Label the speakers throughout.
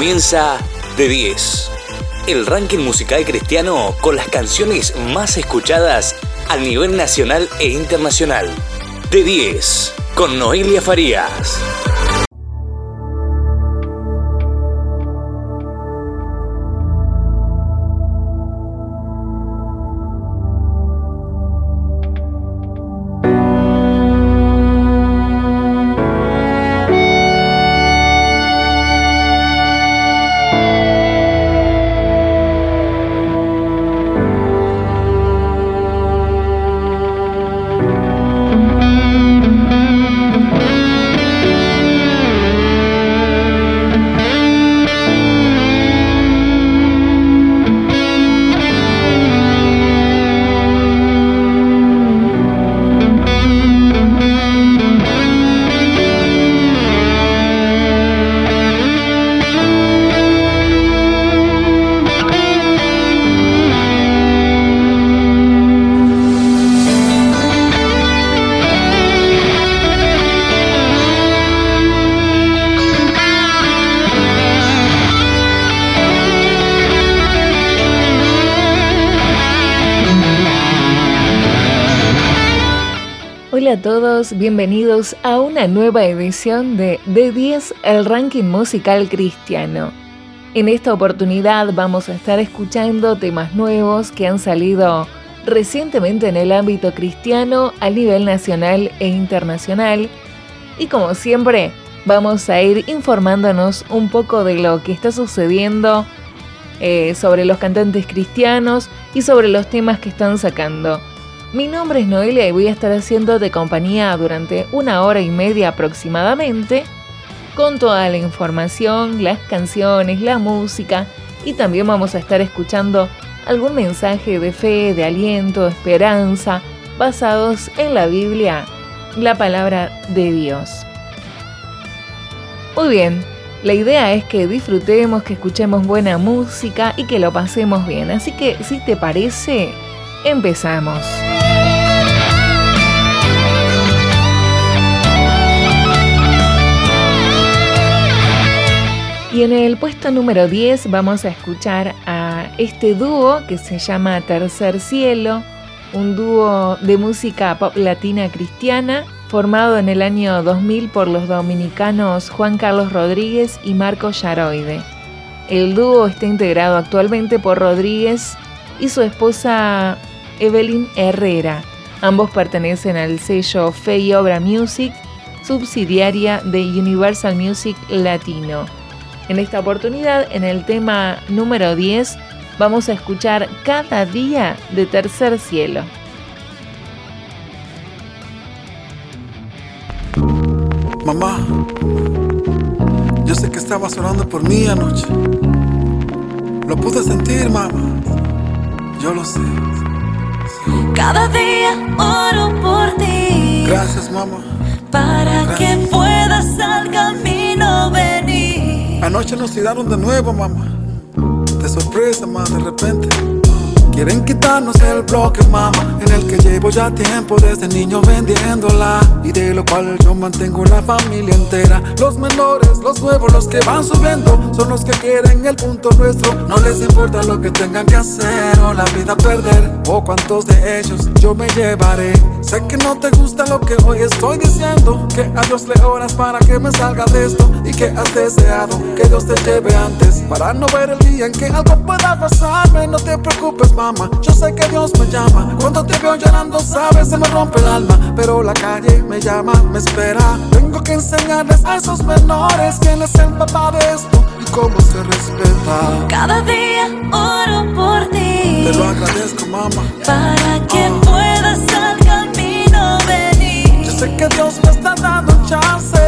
Speaker 1: Comienza de 10. El ranking musical cristiano con las canciones más escuchadas a nivel nacional e internacional. De 10. Con Noelia Farías.
Speaker 2: A una nueva edición de De 10, el ranking musical cristiano. En esta oportunidad vamos a estar escuchando temas nuevos que han salido recientemente en el ámbito cristiano a nivel nacional e internacional. Y como siempre, vamos a ir informándonos un poco de lo que está sucediendo eh, sobre los cantantes cristianos y sobre los temas que están sacando. Mi nombre es Noelia y voy a estar haciendo de compañía durante una hora y media aproximadamente con toda la información, las canciones, la música y también vamos a estar escuchando algún mensaje de fe, de aliento, esperanza, basados en la Biblia, la palabra de Dios. Muy bien, la idea es que disfrutemos, que escuchemos buena música y que lo pasemos bien, así que si te parece, empezamos. Y en el puesto número 10 vamos a escuchar a este dúo que se llama Tercer Cielo, un dúo de música pop latina cristiana formado en el año 2000 por los dominicanos Juan Carlos Rodríguez y Marco Yaroide. El dúo está integrado actualmente por Rodríguez y su esposa Evelyn Herrera. Ambos pertenecen al sello Fe y Obra Music, subsidiaria de Universal Music Latino. En esta oportunidad, en el tema número 10, vamos a escuchar Cada día de Tercer Cielo.
Speaker 3: Mamá, yo sé que estabas orando por mí anoche. Lo pude sentir, mamá. Yo lo sé.
Speaker 4: Cada día oro por ti.
Speaker 3: Gracias, mamá.
Speaker 4: Para que puedas al camino venir.
Speaker 3: Anoche nos tiraron de nuevo, mamá. De sorpresa, mamá, de repente. Quieren quitarnos el bloque, mamá, en el que llevo ya tiempo desde niño vendiéndola. Y de lo cual yo mantengo la familia entera. Los menores, los nuevos, los que van subiendo, son los que quieren el punto nuestro. No les importa lo que tengan que hacer o la vida perder. O cuántos de ellos yo me llevaré. Sé que no te gusta lo que hoy estoy diciendo. Que a Dios le oras para que me salga de esto. Y que has deseado que Dios te lleve antes. Para no ver el día en que algo pueda pasarme. No te preocupes, mamá. Yo sé que Dios me llama. Cuando te veo llorando, sabes, se me rompe el alma. Pero la calle me llama, me espera. Tengo que enseñarles a esos menores quién es el papá de esto y cómo se respeta.
Speaker 4: Cada día oro por ti.
Speaker 3: Te lo agradezco, mamá.
Speaker 4: Para que puedas al camino venir.
Speaker 3: Yo sé que Dios me está dando chance.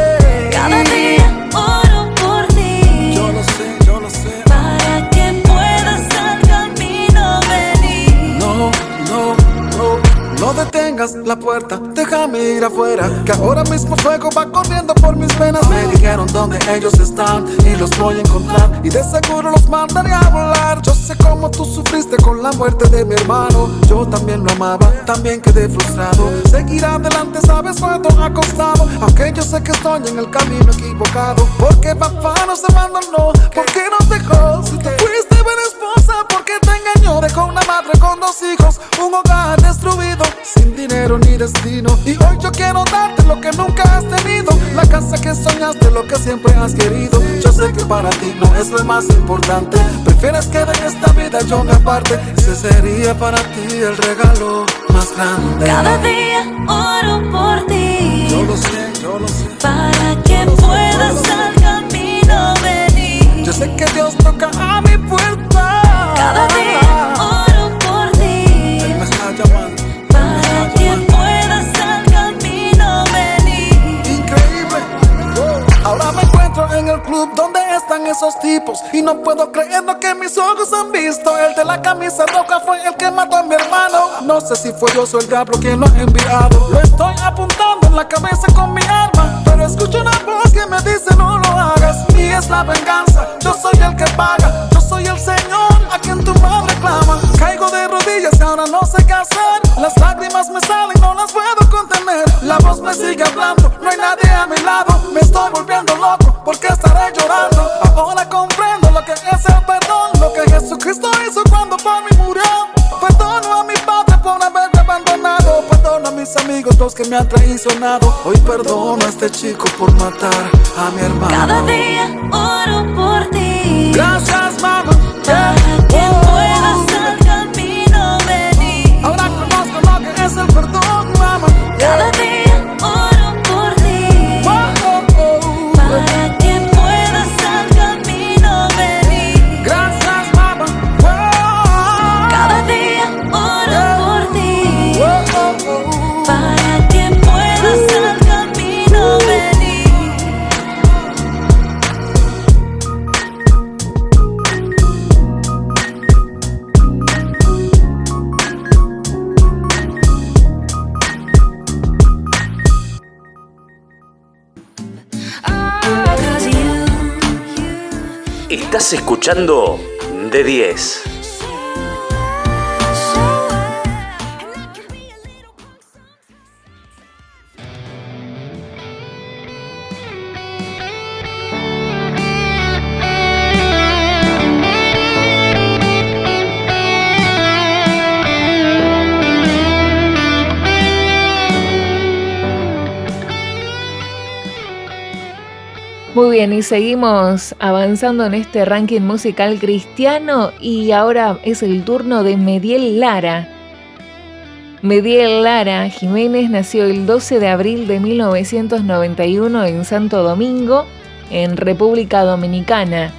Speaker 4: Cada día
Speaker 3: Detengas la puerta, déjame ir afuera. Que ahora mismo fuego va corriendo por mis venas. Me dijeron dónde ellos están y los voy a encontrar. Y de seguro los mandaré a volar. Yo sé cómo tú sufriste con la muerte de mi hermano. Yo también lo amaba, también quedé frustrado. Seguir adelante, sabes cuánto ha costado. Aunque yo sé que estoy en el camino equivocado. Porque papá no se abandonó, porque no dejó. Si te porque te engañó. Dejó una madre con dos hijos, un hogar destruido, sin dinero ni destino. Y hoy yo quiero darte lo que nunca has tenido. La casa que soñaste, lo que siempre has querido. Yo sé que para ti no es lo más importante. Prefieres que de esta vida yo me aparte. Ese sería para ti el regalo más grande.
Speaker 4: Cada día oro por ti.
Speaker 3: Yo lo sé, yo lo sé.
Speaker 4: Para que puedas al camino venir.
Speaker 3: Yo sé que Dios toca a mi puerta.
Speaker 4: Cada día oro por ti. Para que puedas al camino venir.
Speaker 3: Increíble. Ahora me encuentro en el club donde están esos tipos. Y no puedo creer lo que mis ojos han visto. El de la camisa roja fue el que mató a mi hermano. No sé si fue Dios o el diablo quien lo ha enviado. Lo estoy apuntando en la cabeza con mi arma. Pero escucho una voz que me dice no lo hagas. Y es la venganza. Yo soy el que paga. Soy el Señor a quien tu madre clama. Caigo de rodillas y ahora no sé qué hacer. Las lágrimas me salen, no las puedo contener. La voz me sigue hablando, no hay nadie a mi lado. Me estoy volviendo loco porque estaré llorando. Ahora comprendo lo que es el perdón, lo que Jesucristo hizo cuando por mí murió. Perdono a mi padre por haberme abandonado. Perdono a mis amigos, los que me han traicionado. Hoy perdono a este chico por matar a mi hermano.
Speaker 4: Cada día oro por ti.
Speaker 3: Gracias, mamá.
Speaker 4: Para
Speaker 1: escuchando de 10.
Speaker 2: Bien, y seguimos avanzando en este ranking musical cristiano y ahora es el turno de Mediel Lara. Mediel Lara Jiménez nació el 12 de abril de 1991 en Santo Domingo, en República Dominicana.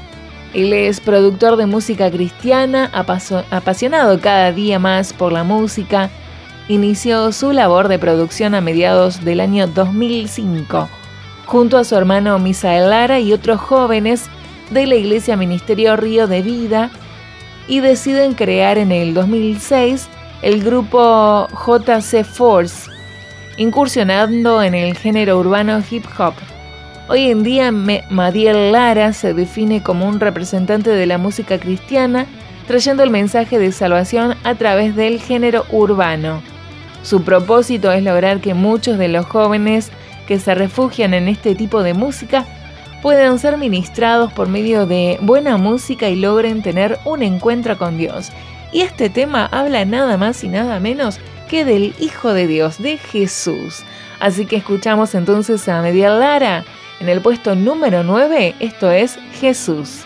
Speaker 2: Él es productor de música cristiana, apasionado cada día más por la música. Inició su labor de producción a mediados del año 2005 junto a su hermano Misael Lara y otros jóvenes de la Iglesia Ministerio Río de Vida y deciden crear en el 2006 el grupo JC Force, incursionando en el género urbano hip hop. Hoy en día Madiel Lara se define como un representante de la música cristiana, trayendo el mensaje de salvación a través del género urbano. Su propósito es lograr que muchos de los jóvenes que se refugian en este tipo de música puedan ser ministrados por medio de buena música y logren tener un encuentro con Dios. Y este tema habla nada más y nada menos que del Hijo de Dios, de Jesús. Así que escuchamos entonces a Medial Lara en el puesto número 9, esto es Jesús.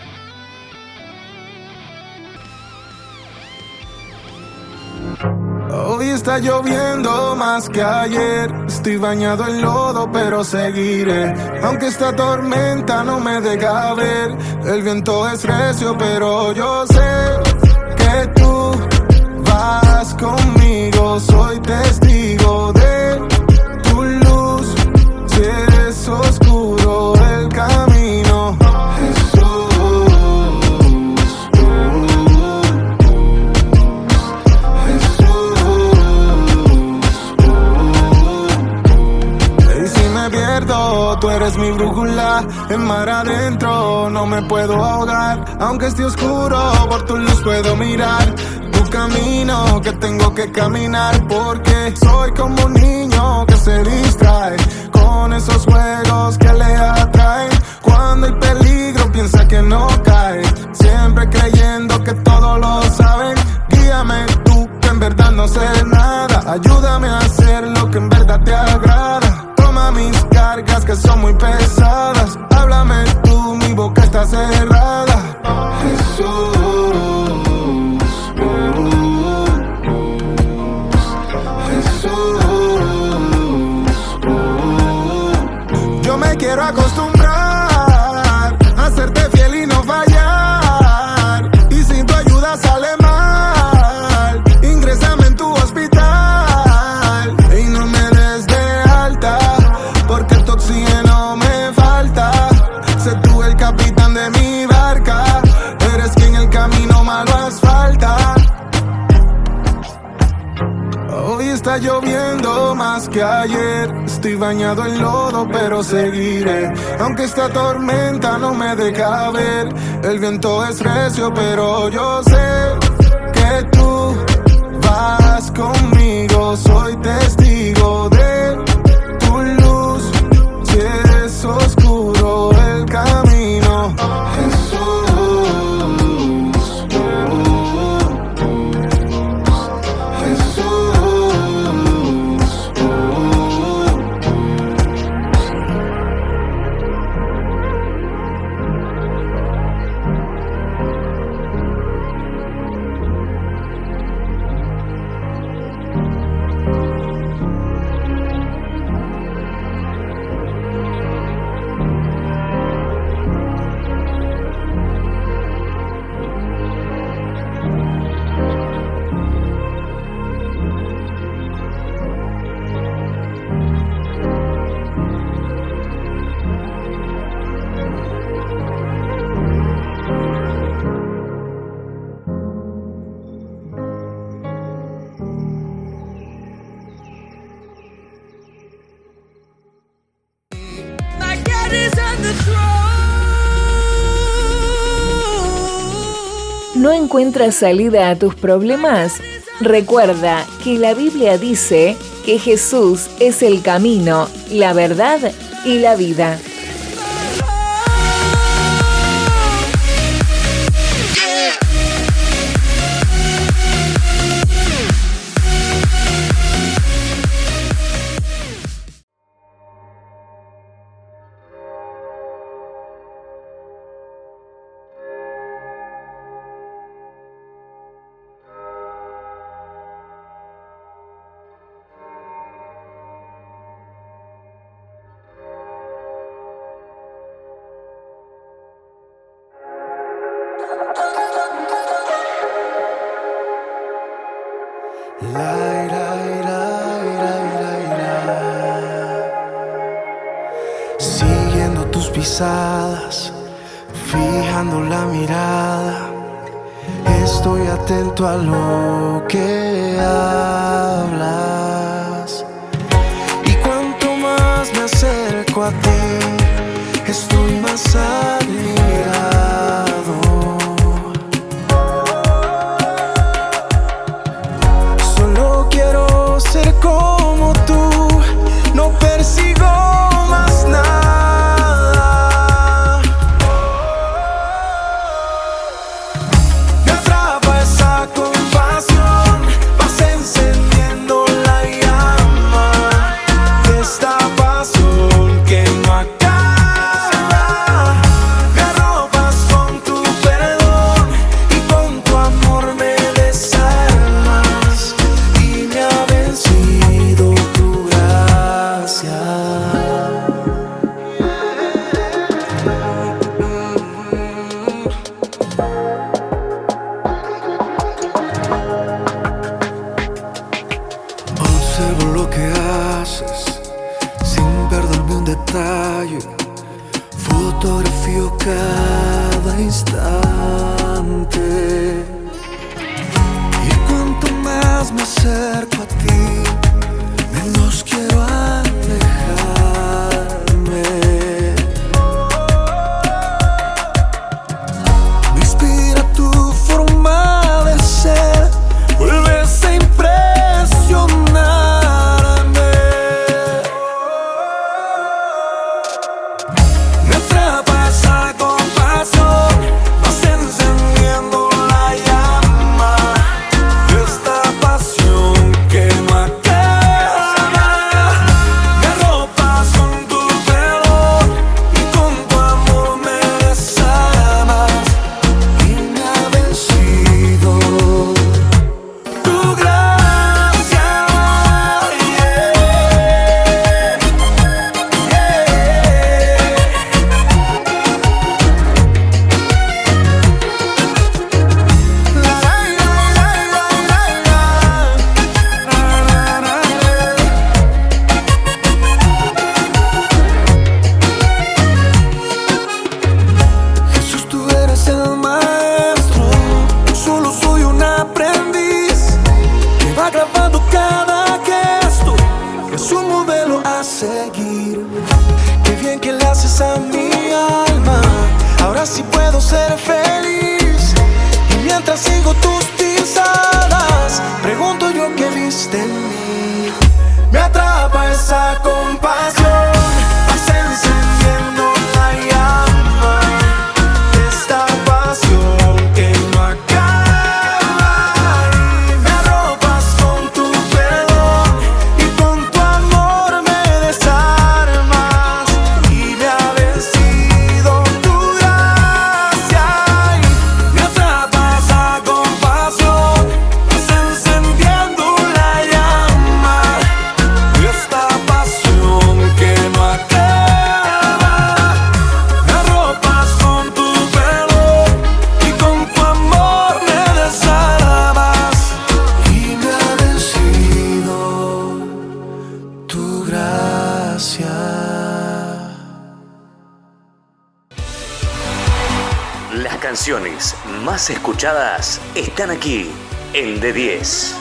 Speaker 5: Hoy está lloviendo más que ayer. Estoy bañado en lodo, pero seguiré. Aunque esta tormenta no me deja ver. El viento es recio, pero yo sé que tú vas conmigo. Soy testigo de me puedo ahogar. Aunque esté oscuro, por tu luz puedo mirar. Tu camino que tengo que caminar. Porque soy como un niño que se distrae con esos juegos que le atraen. Cuando hay peligro, piensa que no cae. Siempre creyendo que todos lo saben. Guíame tú, que en verdad no sé nada. Ayúdame a hacer lo que en verdad te agrada. Toma mis cargas que son muy pesadas. Háblame tú, ayer. Estoy bañado en lodo, pero seguiré. Aunque esta tormenta no me deja ver. El viento es recio, pero yo sé que tú vas conmigo. Soy testigo de
Speaker 6: encuentras salida a tus problemas? Recuerda que la Biblia dice que Jesús es el camino, la verdad y la vida.
Speaker 1: Están aquí en D10.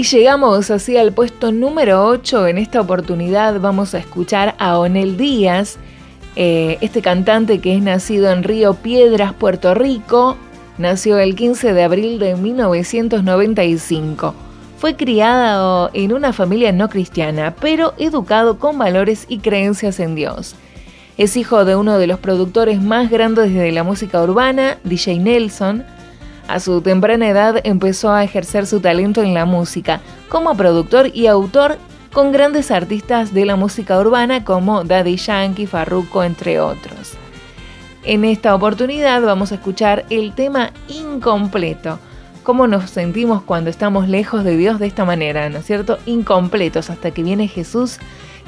Speaker 2: Y llegamos así al puesto número 8. En esta oportunidad vamos a escuchar a Onel Díaz, eh, este cantante que es nacido en Río Piedras, Puerto Rico. Nació el 15 de abril de 1995. Fue criado en una familia no cristiana, pero educado con valores y creencias en Dios. Es hijo de uno de los productores más grandes de la música urbana, DJ Nelson, a su temprana edad empezó a ejercer su talento en la música, como productor y autor con grandes artistas de la música urbana como Daddy Yankee, Farruko, entre otros. En esta oportunidad vamos a escuchar el tema incompleto. ¿Cómo nos sentimos cuando estamos lejos de Dios de esta manera, ¿no es cierto? Incompletos hasta que viene Jesús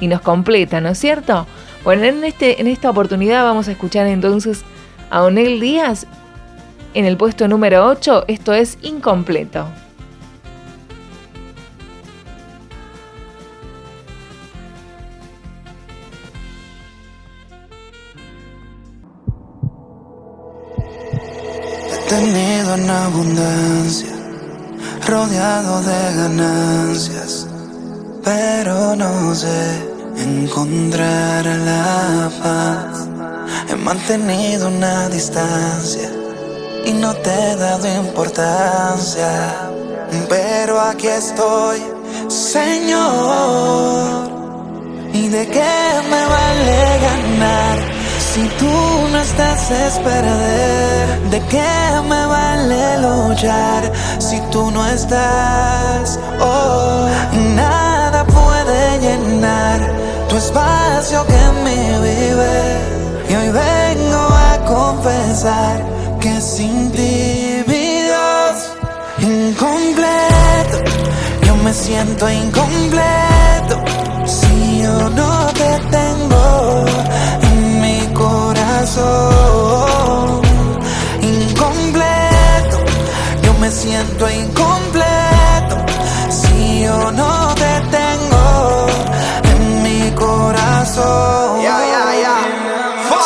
Speaker 2: y nos completa, ¿no es cierto? Bueno, en, este, en esta oportunidad vamos a escuchar entonces a Onel Díaz en el puesto número 8, esto es incompleto.
Speaker 6: He tenido en abundancia, rodeado de ganancias, pero no sé encontrar la paz. He mantenido una distancia y no te he dado importancia. Pero aquí estoy, Señor. ¿Y de qué me vale ganar? Si tú no estás es. ¿De qué me vale luchar? Si tú no estás, oh, nada puede llenar tu espacio que me vive. Y hoy vengo a confesar que sin ti, incompleto, yo me siento incompleto si yo no te tengo en mi corazón. Incompleto, yo me siento incompleto si yo no te tengo en mi corazón.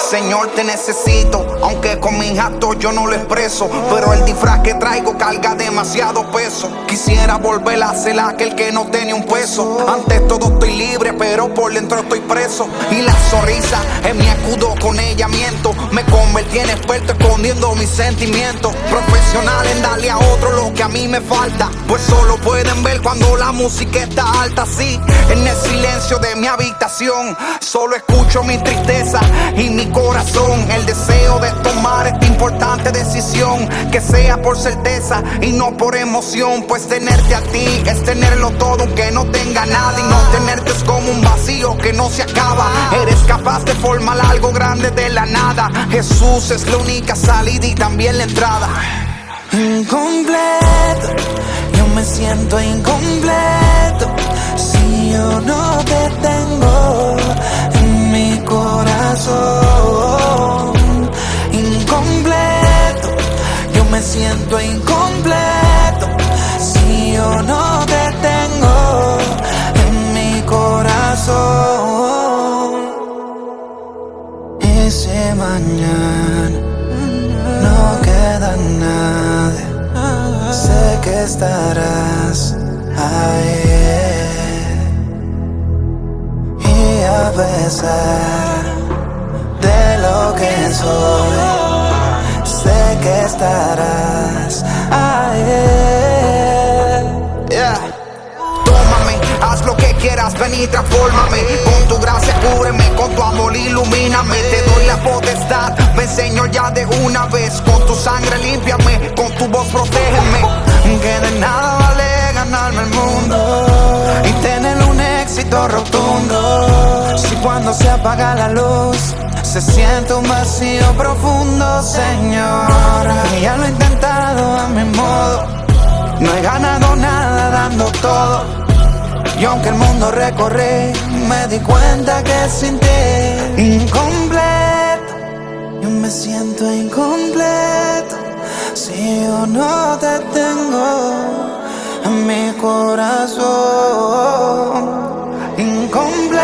Speaker 7: Señor, te necesito, aunque con mis actos yo no lo expreso. Pero el disfraz que traigo carga demasiado peso. Quisiera volver a ser aquel que no tenía un peso. Antes todo estoy libre, pero por dentro estoy preso. Y la sonrisa es mi escudo, con ella miento. Me convertí en experto escondiendo mis sentimientos. Profesional en darle a otro lo que a mí me falta. Pues solo pueden ver cuando la música está alta, sí. En el silencio de mi habitación, solo escucho mi tristeza y mi corazón. El deseo de tomar esta importante decisión, que sea por certeza y no por emoción, pues tenerte a ti es tenerlo todo aunque no tenga nada. Y no tenerte es como un vacío que no se acaba. Eres capaz de formar algo grande de la nada. Jesús es la única salida y también la entrada.
Speaker 6: Incompleto, yo me siento incompleto. Si incompleto. Yo me siento incompleto si yo no te tengo en mi corazón. Ese mañana no queda nada. Sé que estarás ahí. Y a pesar lo que soy. Sé que estarás ahí.
Speaker 7: Yeah. Tómame, haz lo que quieras, ven y transfórmame. Con tu gracia cúbreme, con tu amor ilumíname. Te doy la potestad, ven Señor ya de una vez. Con tu sangre límpiame, con tu voz protégeme. Que de nada vale ganarme el mundo y tener un éxito rotundo.
Speaker 6: Si cuando se apaga la luz se siente un vacío profundo, Señor. Ya lo he intentado a mi modo. No he ganado nada dando todo. Y aunque el mundo recorrí, me di cuenta que sin ti incompleto. Yo me siento incompleto si yo no te tengo en mi corazón. Incompleto,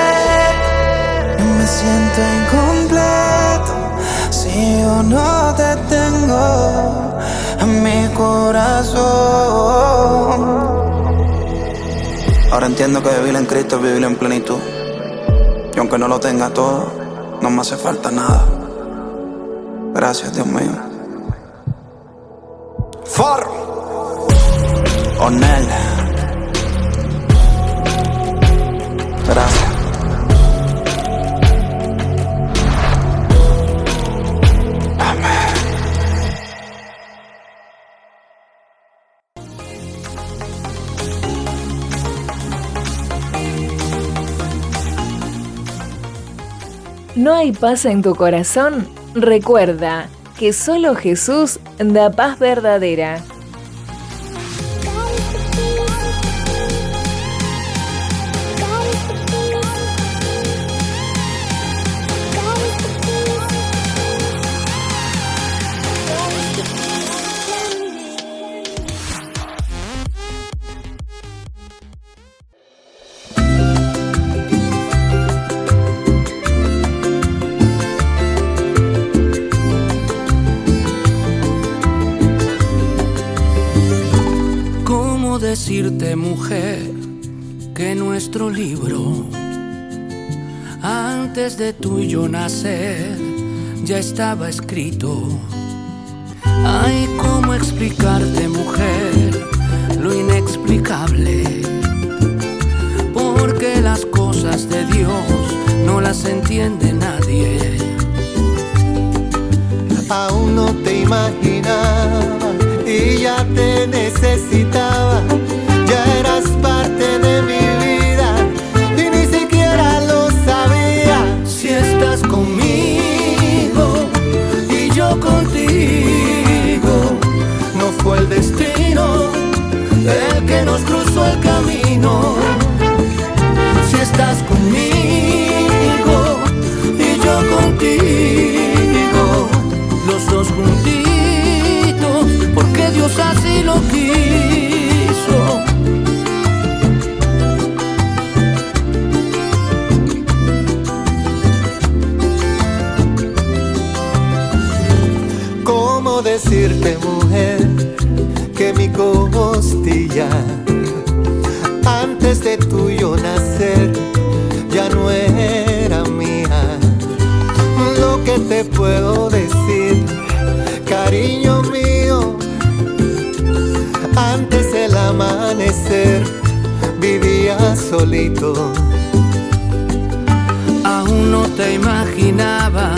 Speaker 6: yo me siento incompleto si yo no te tengo en mi corazón.
Speaker 8: Ahora entiendo que vivir en Cristo es vivir en plenitud. Y aunque no lo tenga todo, no me hace falta nada. Gracias, Dios mío.
Speaker 7: Farro.
Speaker 8: Onel. Gracias.
Speaker 2: ¿No hay paz en tu corazón? Recuerda que solo Jesús da paz verdadera.
Speaker 9: Decirte, mujer, que nuestro libro, antes de tú y yo nacer, ya estaba escrito? Ay, ¿cómo explicarte, mujer, lo inexplicable? Porque las cosas de Dios no las entiende nadie.
Speaker 10: Aún no te imaginaba y ya te necesitaba.
Speaker 9: El que nos cruzó el camino. Si estás conmigo y yo contigo, los dos juntitos, porque Dios así lo quiso.
Speaker 10: ¿Cómo decirte, mujer, que mi costilla, antes de tuyo nacer, ya no era mía? Lo que te puedo decir, cariño mío, antes el amanecer vivía solito.
Speaker 9: Aún no te imaginaba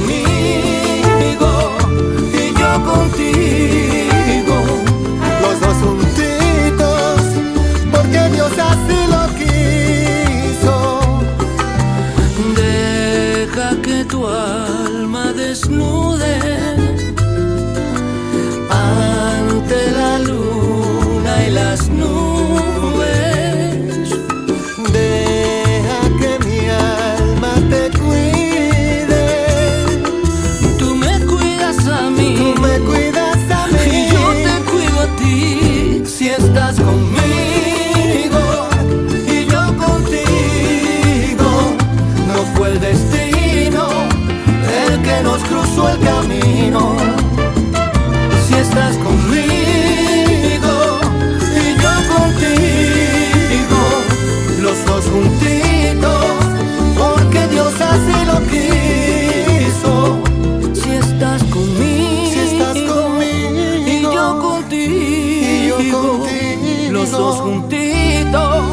Speaker 9: besos juntitos,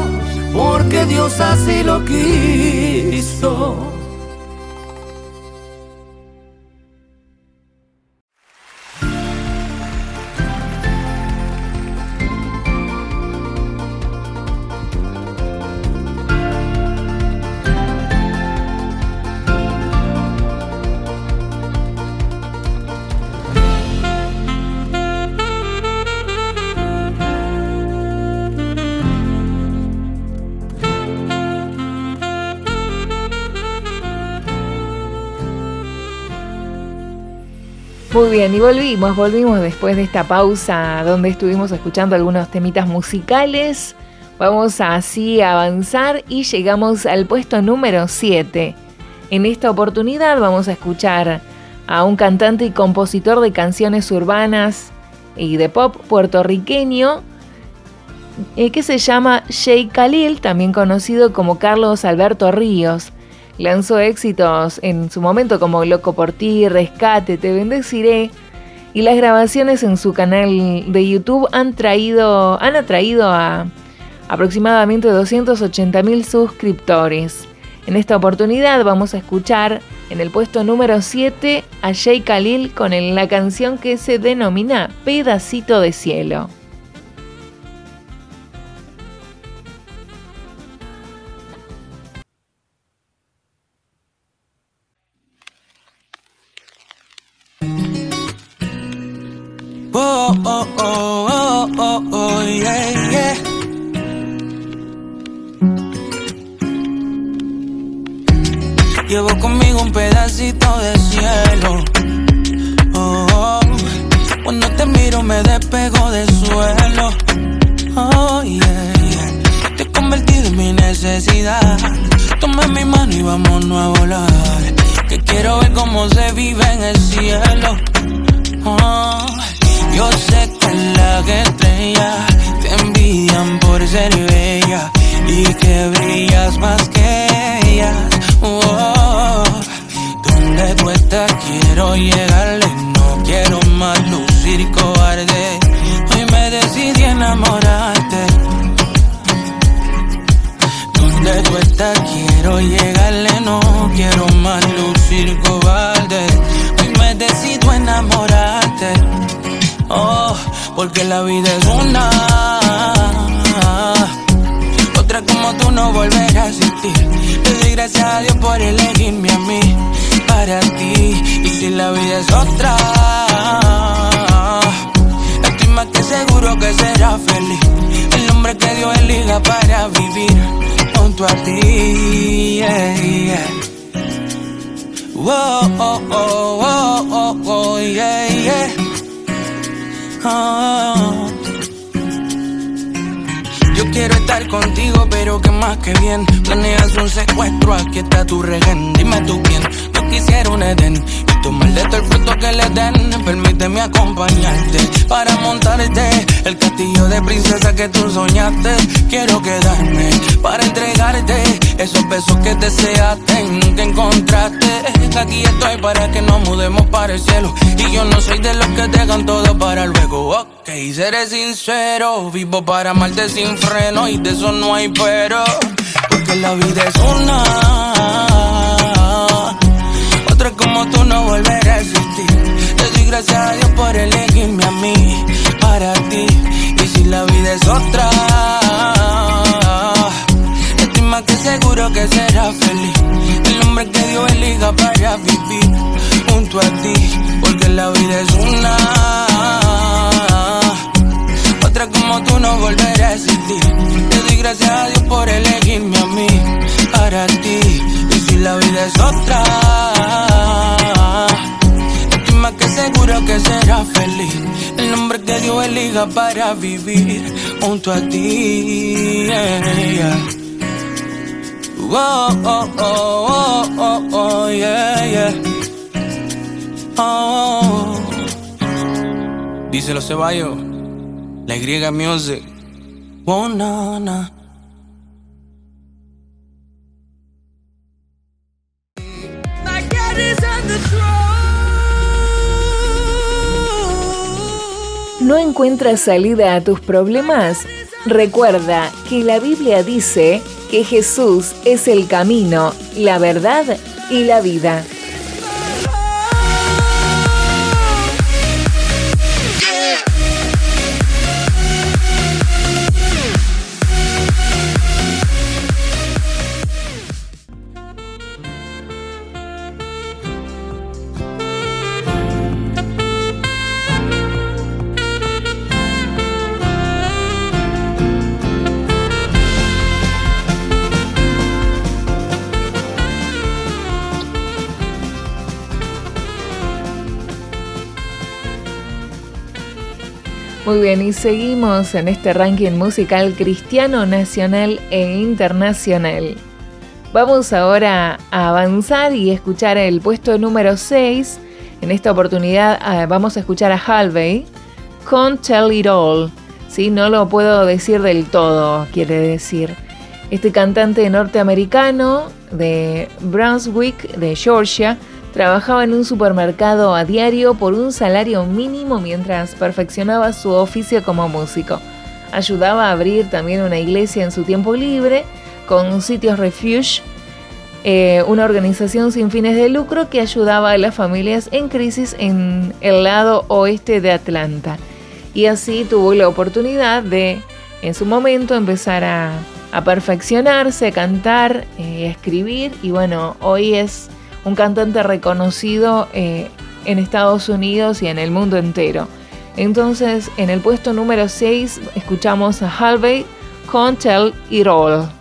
Speaker 9: porque Dios así lo quiso.
Speaker 2: Bien, y volvimos, volvimos después de esta pausa donde estuvimos escuchando algunos temitas musicales. Vamos así a avanzar y llegamos al puesto número 7. En esta oportunidad vamos a escuchar a un cantante y compositor de canciones urbanas y de pop puertorriqueño eh, que se llama Jay Khalil, también conocido como Carlos Alberto Ríos. Lanzó éxitos en su momento como Loco por ti, Rescate, Te bendeciré. Y las grabaciones en su canal de YouTube han, traído, han atraído a aproximadamente 280 mil suscriptores. En esta oportunidad vamos a escuchar en el puesto número 7 a Jay Khalil con la canción que se denomina Pedacito de Cielo.
Speaker 11: Vivo para amarte sin freno y de eso no hay pero. Porque la vida es una. Otra como tú no volverá a existir. Te doy gracias a Dios por elegirme a mí, para ti. Y si la vida es otra, estoy más que seguro que será feliz. El hombre que Dios elija para vivir junto a ti. Porque la vida es una. Como tú no volverá a existir. Te doy gracias a Dios por elegirme a mí, para ti. Y si la vida es otra, estoy más que seguro que será feliz. El nombre que Dios elija para vivir junto a ti. Oh, oh, oh, oh, oh, oh, yeah, yeah. Oh. Díselo Ceballos, la Y Music. Oh.
Speaker 2: ¿No encuentras salida a tus problemas? Recuerda que la Biblia dice que Jesús es el camino, la verdad y la vida. Muy bien, y seguimos en este ranking musical cristiano nacional e internacional. Vamos ahora a avanzar y escuchar el puesto número 6. En esta oportunidad ah, vamos a escuchar a Halvey con Tell It All. No lo puedo decir del todo, quiere decir. Este cantante norteamericano de Brunswick, de Georgia, Trabajaba en un supermercado a diario por un salario mínimo mientras perfeccionaba su oficio como músico. Ayudaba a abrir también una iglesia en su tiempo libre con sitios refuge, eh, una organización sin fines de lucro que ayudaba a las familias en crisis en el lado oeste de Atlanta. Y así tuvo la oportunidad de, en su momento, empezar a, perfeccionarse, cantar, eh, escribir y bueno, hoy es un cantante reconocido eh, en Estados Unidos y en el mundo entero. Entonces, en el puesto número 6 escuchamos a Halvey con Tell It.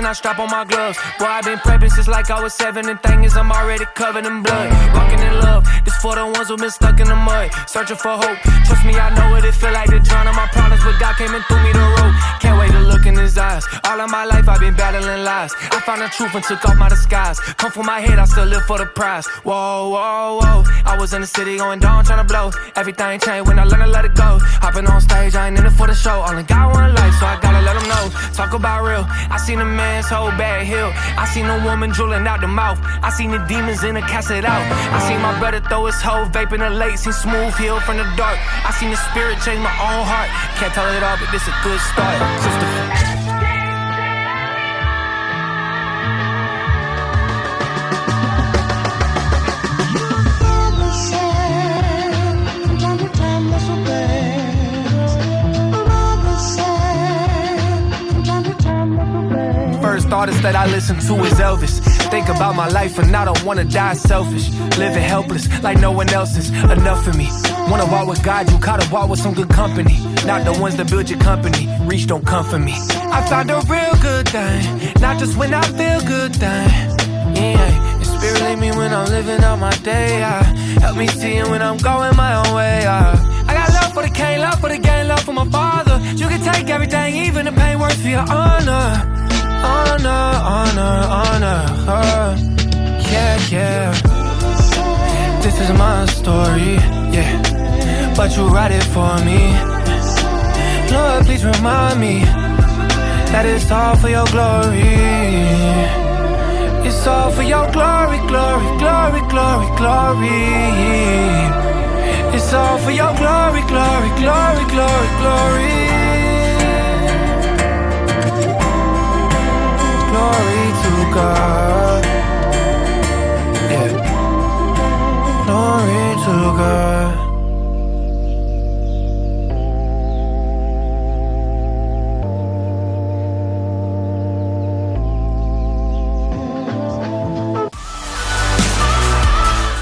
Speaker 12: And I strap on my gloves. Boy, i been prepping since like I was seven, and thing is, I'm already covered in blood. Walking in love, this for the ones who been stuck in the mud. Searching for hope. Trust me, I know what it feel like to drown on my problems, but God came and threw me the rope. Can't wait to look in his eyes. All of my life, I've been battling lies. I found the truth and took off my disguise. Come from my head, I still live for the prize. Whoa, whoa, whoa. I was in the city going down, trying to blow. Everything changed when I learned to let it go. Hopping on stage, I ain't in it for the show. Only got one life, so I gotta let them know. Talk about real. I seen a man's whole bad hill. I seen a woman drooling out the mouth. I seen the demons in the cast it out. I seen my brother throw his whole vape in the lake. Seen smooth heal from the dark. I seen the spirit change my own heart. Can't tell it all, but this a good start. It's just a fact. Sister. artist that I listen to is Elvis. Think about my life and I don't wanna die selfish. Living helpless like no one else is enough for me. Wanna walk with God, you gotta walk with some good company. Not the ones that build your company. Reach don't come for me. I found a real good thing, not just when I feel good thing. Yeah, your spirit lead me when I'm living out my day. Help me see it when I'm going my own way. I got love for the king, love for the game, love for my father. You can take everything, even the pain works for your honor honor, honor, honor her. Yeah, yeah. This is my story, yeah. But you write it for me. Lord, please remind me that it's all for your glory. It's all for your glory, glory, glory, glory, glory. It's all for your glory, glory, glory, glory, glory.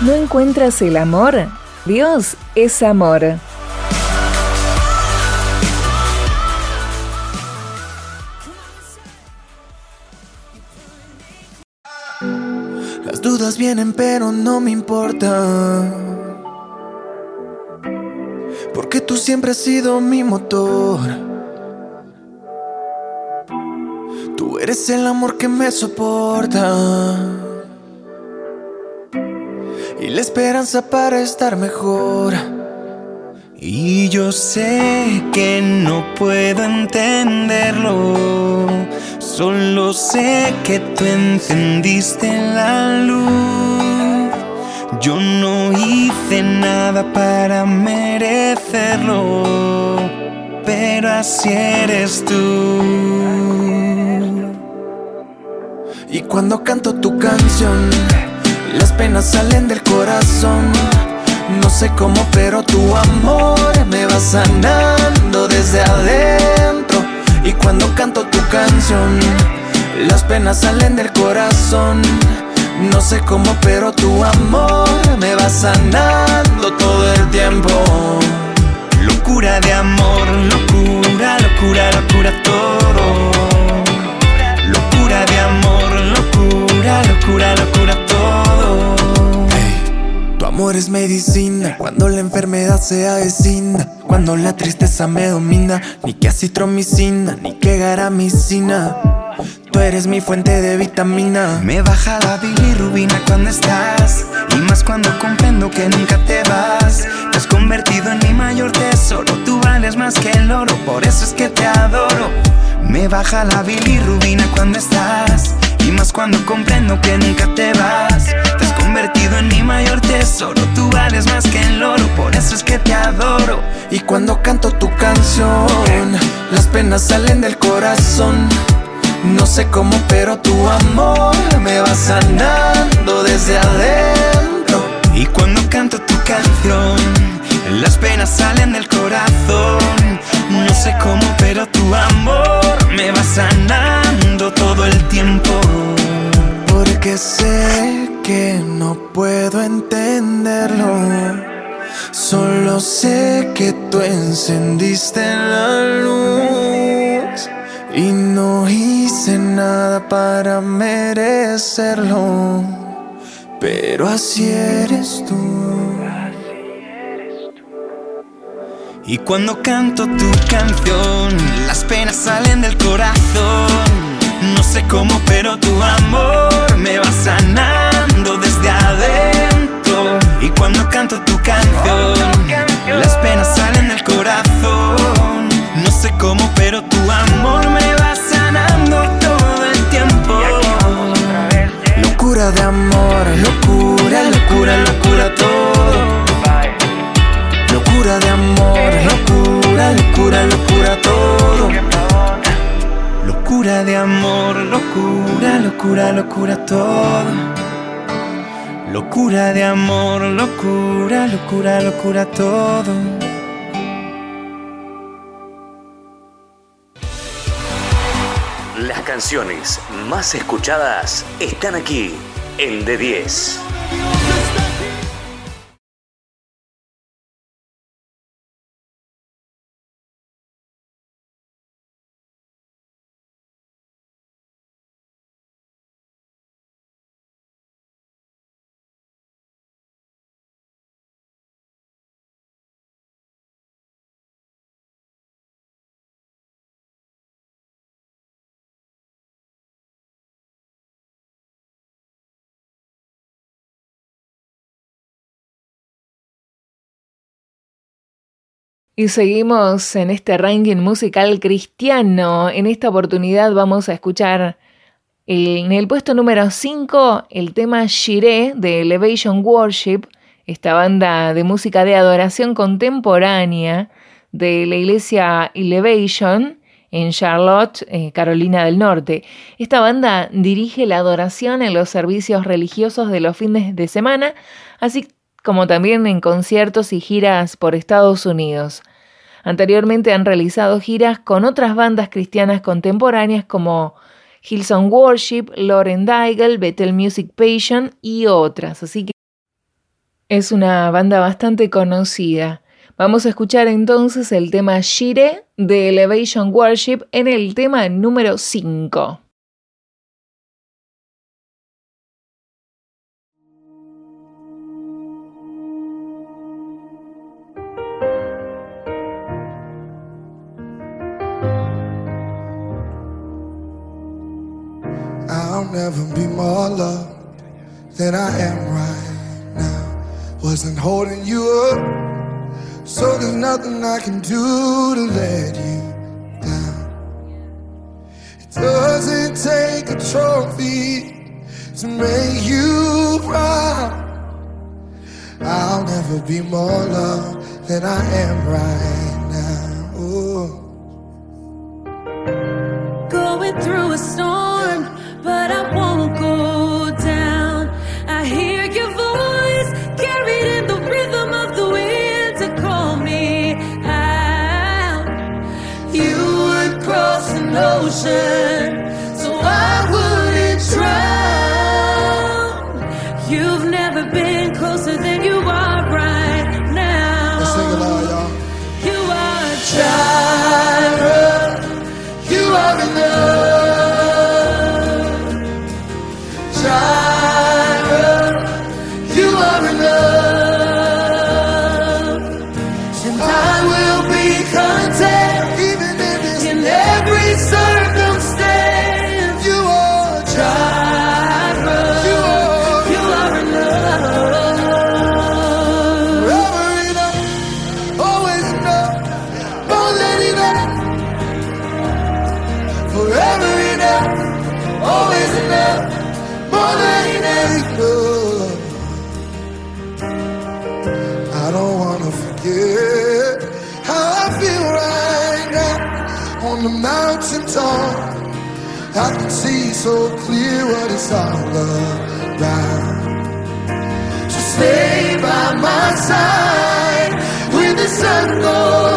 Speaker 2: ¿No encuentras el amor? Dios es amor.
Speaker 10: Vienen pero no me importa. Porque tú siempre has sido mi motor. Tú eres el amor que me soporta. Y la esperanza para estar mejor.
Speaker 6: Y yo sé que no puedo entenderlo. Solo sé que tú encendiste la luz. Yo no hice nada para merecerlo, pero así eres tú.
Speaker 10: Y cuando canto tu canción, las penas salen del corazón. No sé cómo, pero tu amor me va sanando desde adentro. Y cuando canto tu canción, las penas salen del corazón. No sé cómo, pero tu amor me va sanando todo el tiempo.
Speaker 6: Locura de amor, locura, locura, locura todo. Locura de amor, locura, locura, locura todo.
Speaker 10: Amor es medicina cuando la enfermedad se avecina. Cuando la tristeza me domina, ni que acitromicina, ni que garamicina. Tú eres mi fuente de vitamina.
Speaker 6: Me baja la bilirrubina cuando estás. Y más cuando comprendo que nunca te vas. Te has convertido en mi mayor tesoro. Tú vales más que el oro, por eso es que te adoro. Me baja la bilirrubina cuando estás. Y más cuando comprendo que nunca te vas. Te convertido en mi mayor tesoro. Tú vales más que el oro, por eso es que te adoro.
Speaker 10: Y cuando canto tu canción, las penas salen del corazón. No sé cómo, pero tu amor me va sanando desde adentro.
Speaker 6: Y cuando canto tu canción, las penas salen del corazón. No sé cómo, pero tu amor me va sanando todo el tiempo.
Speaker 10: Porque sé que no puedo entenderlo. Solo sé que tú encendiste la luz. Y no hice nada para merecerlo. Pero así eres tú.
Speaker 6: Y cuando canto tu canción, las penas salen del corazón. No sé cómo, pero tu amor me va sanando desde adentro. Y cuando canto tu canción, las penas salen del corazón. No sé cómo, pero tu amor me va sanando todo el tiempo.
Speaker 10: Locura de amor, locura, locura, locura todo. Locura de amor, locura, locura, locura todo.
Speaker 6: Locura de amor, locura, locura, locura todo. Locura de amor, locura, locura, locura todo.
Speaker 1: Las canciones más escuchadas están aquí en D10.
Speaker 2: Y seguimos en este ranking musical cristiano. En esta oportunidad vamos a escuchar en el puesto número 5 el tema Shiré de Elevation Worship, esta banda de música de adoración contemporánea de la iglesia Elevation en Charlotte, eh, Carolina del Norte. Esta banda dirige la adoración en los servicios religiosos de los fines de semana, así como también en conciertos y giras por Estados Unidos. Anteriormente han realizado giras con otras bandas cristianas contemporáneas como Hillsong Worship, Lauren Daigle, Bethel Music Passion y otras, así que es una banda bastante conocida. Vamos a escuchar entonces el tema Shire de Elevation Worship en el tema número 5.
Speaker 13: I'll never be more loved than I am right now. Wasn't holding you up, so there's nothing I can do to let you down. It doesn't take a trophy to make you proud. I'll never be more loved than I am right now. Ooh.
Speaker 14: Going through a storm, but I won't go down. I hear your voice carried in the rhythm of the wind to call me out. You would cross an ocean, so I wouldn't I
Speaker 13: can see so clear what it's all about. So stay by my side when the sun goes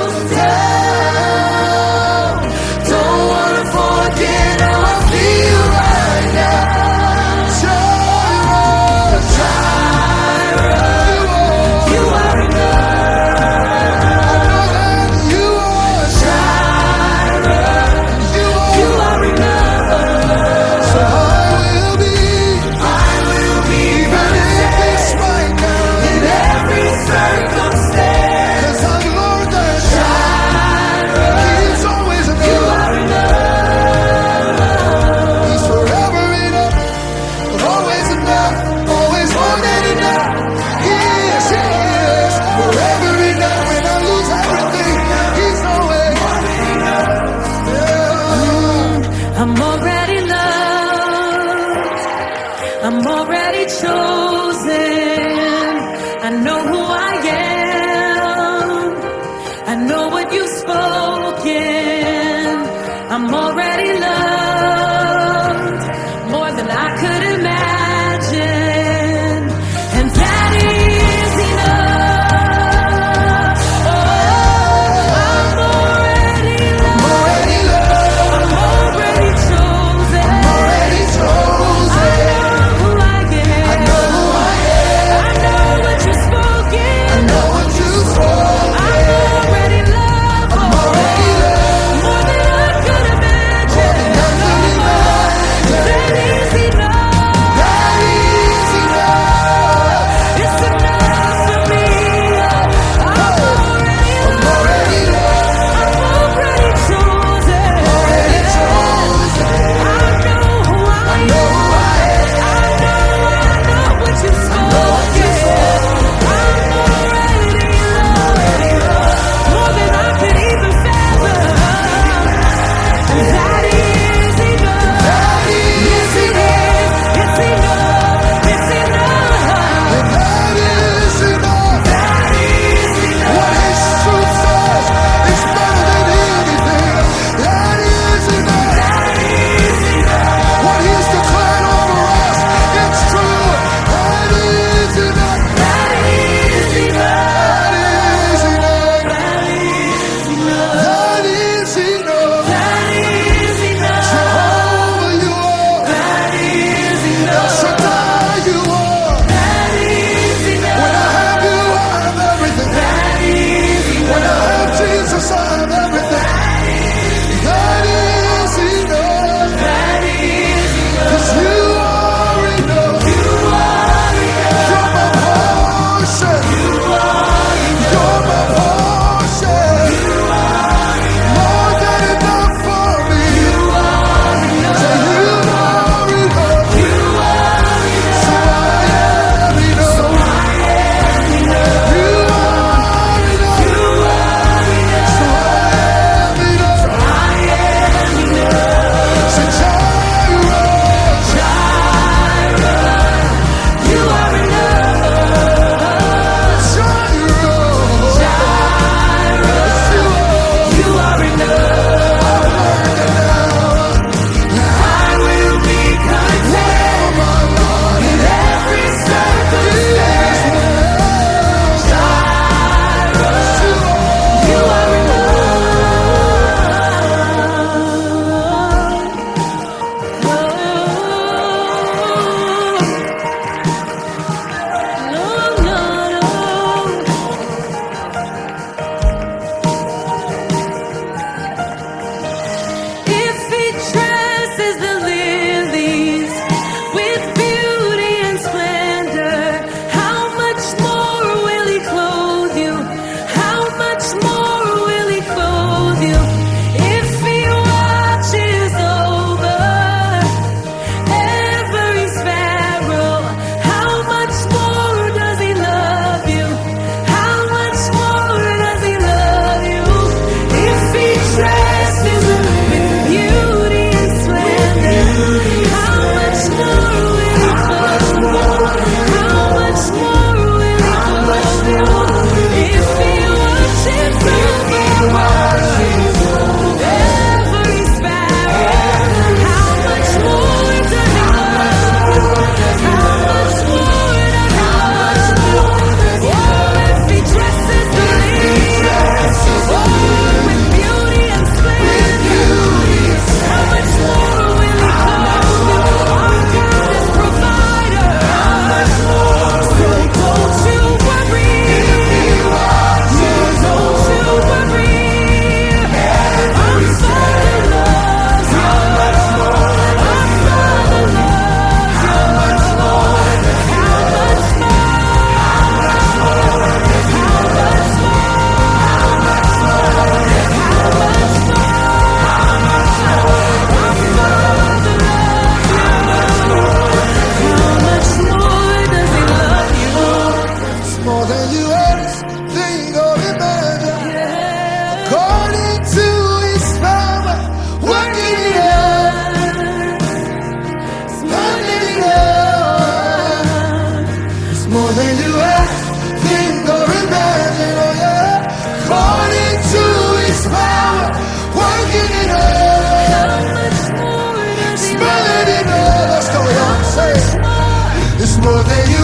Speaker 13: more than
Speaker 15: you.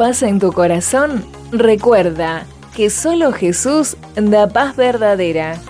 Speaker 15: Paz en tu corazón? Recuerda que solo Jesús da paz verdadera.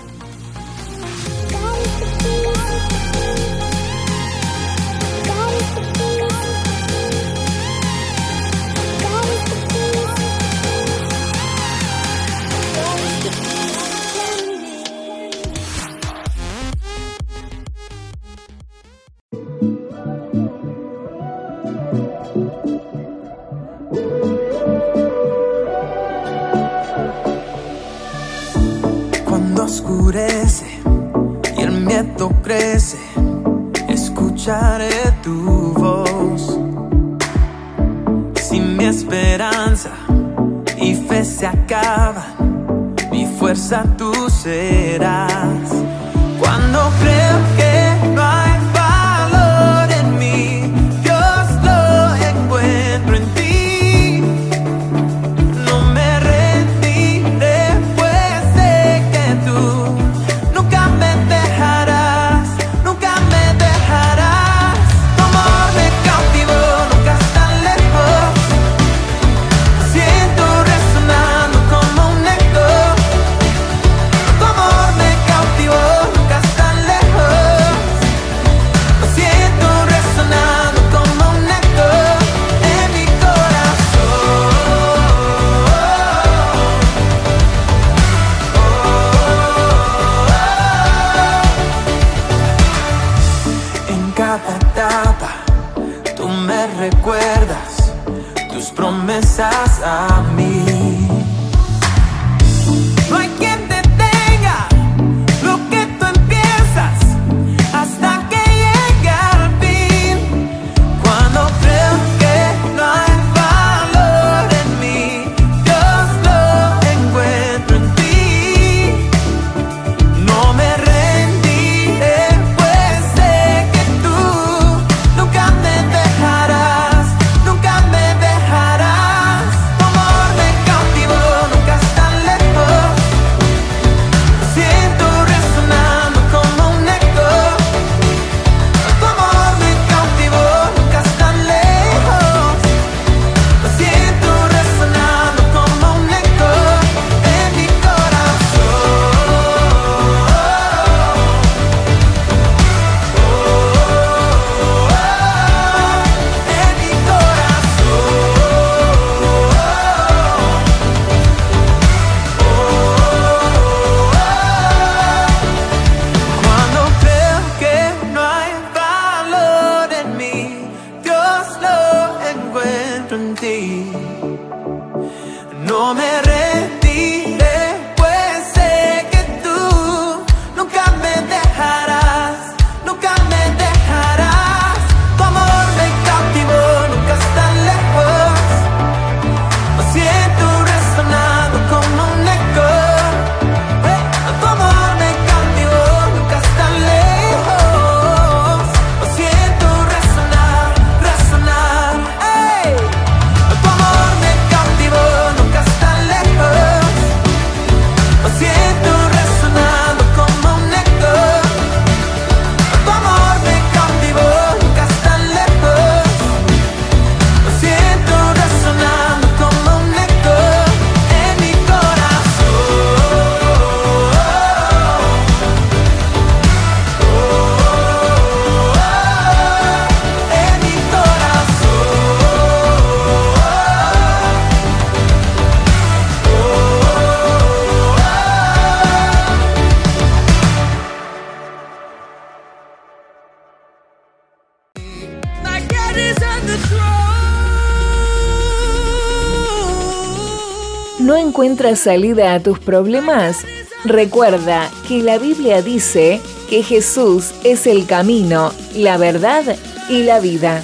Speaker 15: Encuentras salida a tus problemas?
Speaker 2: Recuerda que la Biblia dice que Jesús es el camino, la verdad y la vida.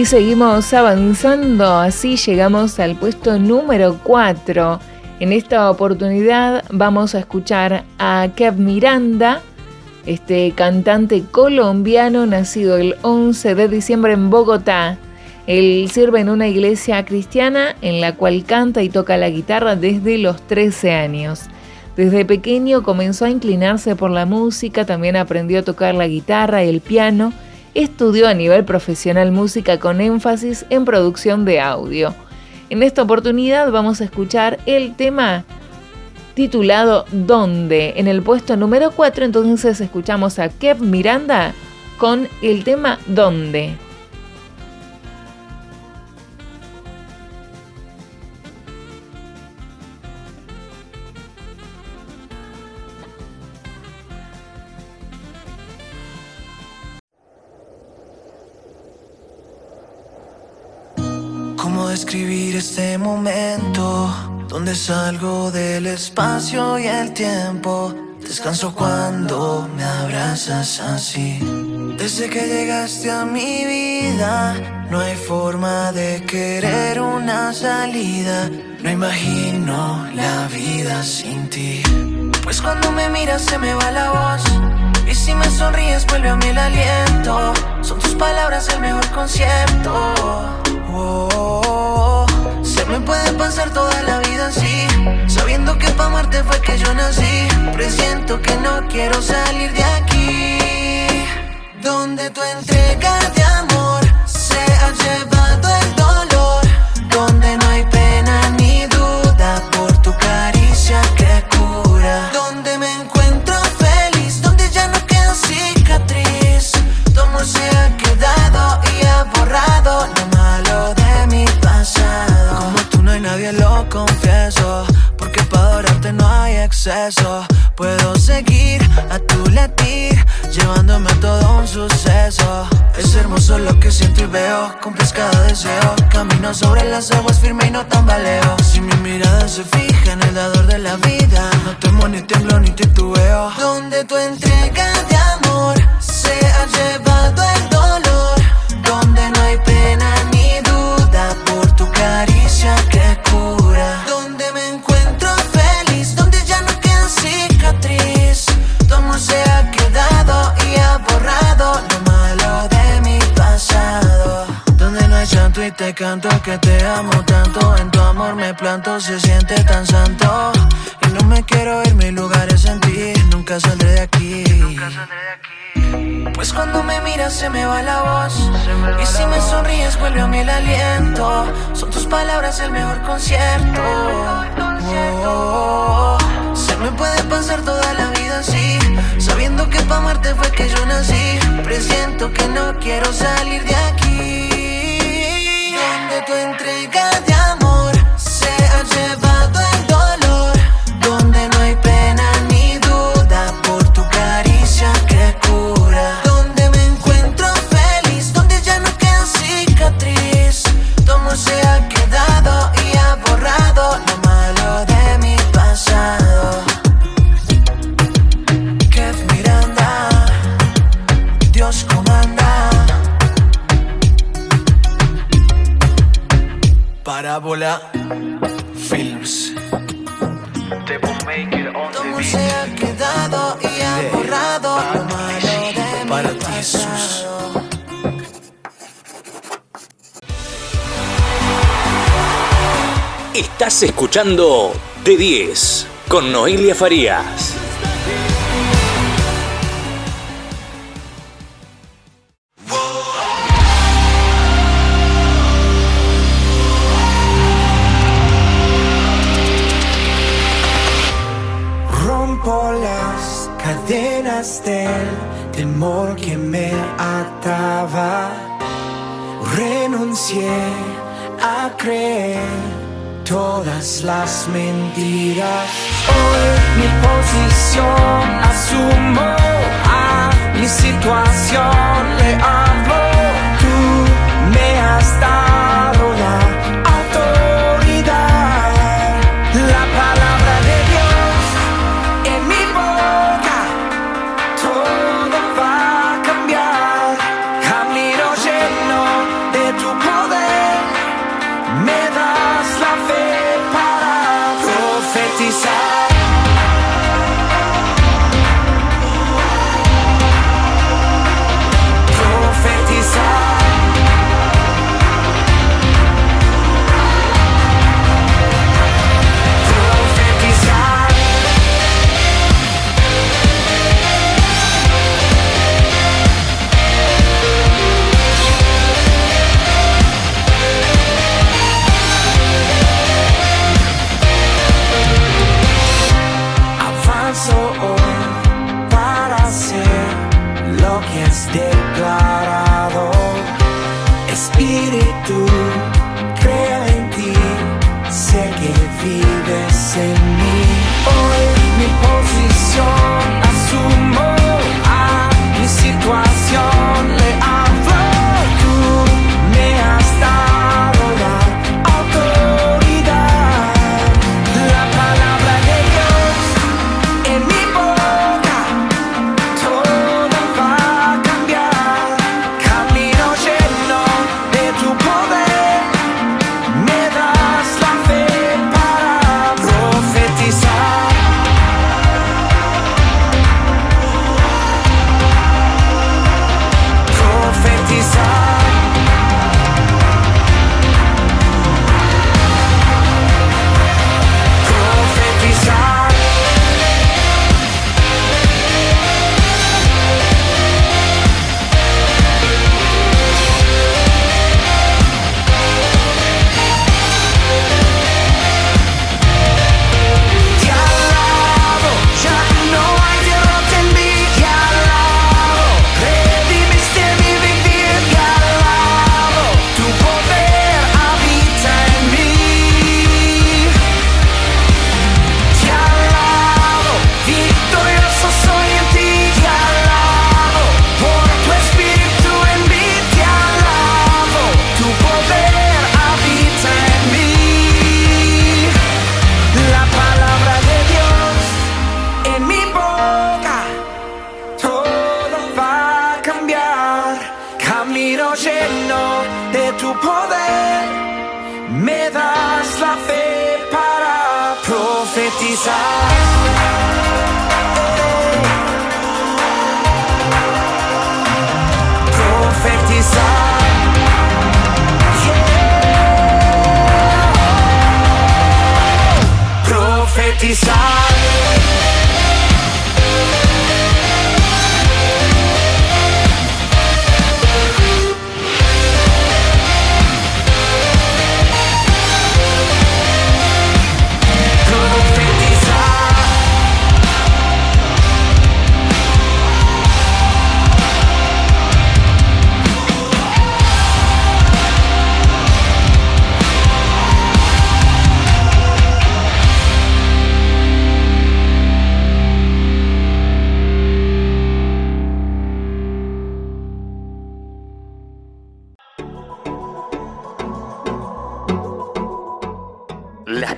Speaker 2: Y seguimos avanzando, así llegamos al puesto número 4. En esta oportunidad vamos a escuchar a Kev Miranda, este cantante colombiano nacido el 11 de diciembre en Bogotá. Él sirve en una iglesia cristiana en la cual canta y toca la guitarra desde los 13 años. Desde pequeño comenzó a inclinarse por la música, también aprendió a tocar la guitarra y el piano estudió a nivel profesional música con énfasis en producción de audio. En esta oportunidad vamos a escuchar el tema titulado ¿Dónde? En el puesto número 4 entonces escuchamos a Kev Miranda con el tema ¿Dónde?
Speaker 6: Describir este momento donde salgo del espacio y el tiempo. Descanso cuando me abrazas así. Desde que llegaste a mi vida, no hay forma de querer una salida. No imagino la vida sin ti. Pues cuando me miras se me va la voz. Y si me sonríes vuelve a mí el aliento. Son tus palabras el mejor concierto. Oh, se me puede pasar toda la vida así, sabiendo que pa' amarte fue que yo nací. Presiento que no quiero salir de aquí, donde tu entrega de amor se ha llevado el nadie, lo confieso. Porque para adorarte no hay exceso. Puedo seguir a tu latir, llevándome a todo un suceso. Es hermoso lo que siento y veo, cumples cada deseo. Camino sobre las aguas firme y no tambaleo. Si mi mirada se fija en el dador de la vida, no temo ni tiemblo ni titubeo. Donde tu entrega de amor se ha llevado el te canto que te amo tanto. En tu amor me planto, se siente tan santo. Y no me quiero ir, mi lugar es en ti. Nunca saldré de aquí. Nunca saldré de aquí. Pues cuando me miras se me va la voz. y si me sonríes vuelve a mí el aliento. Son tus palabras el mejor concierto. Oh, se me puede pasar toda la vida así. Sabiendo que pa' amarte fue que yo nací. Presiento que no quiero salir de aquí. Donde tu entrega de amor. Se ha llevado Nicola Films. Como se ha quedado y ha yeah. borrado lo malo de Para mi
Speaker 11: ti.
Speaker 1: Estás escuchando De 10 con Noelia Farías.
Speaker 6: Del temor que me ataba. Renuncié a creer todas las mentiras. Hoy mi posición asumo a mi situación le hablo. Tú me has dado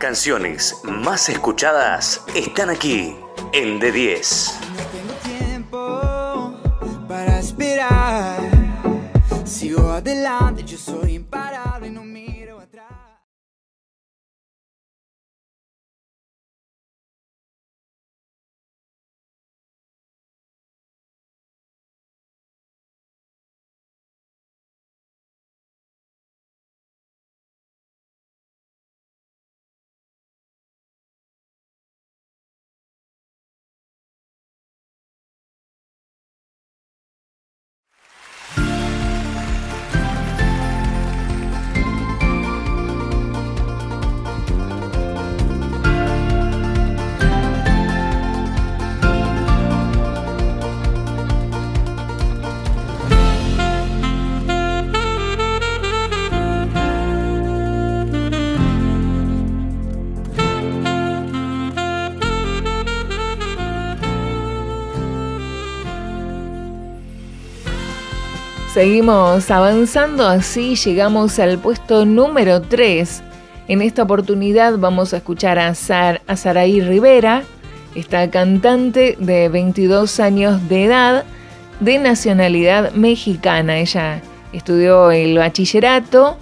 Speaker 1: canciones más escuchadas están aquí en D10.
Speaker 16: tiempo para esperar. Sigo adelante, yo soy imparable, no
Speaker 14: Seguimos avanzando, así llegamos al puesto número 3. En esta oportunidad vamos a escuchar a, Sar, a Saraí Rivera, esta cantante de 22 años de edad, de nacionalidad mexicana. Ella estudió el bachillerato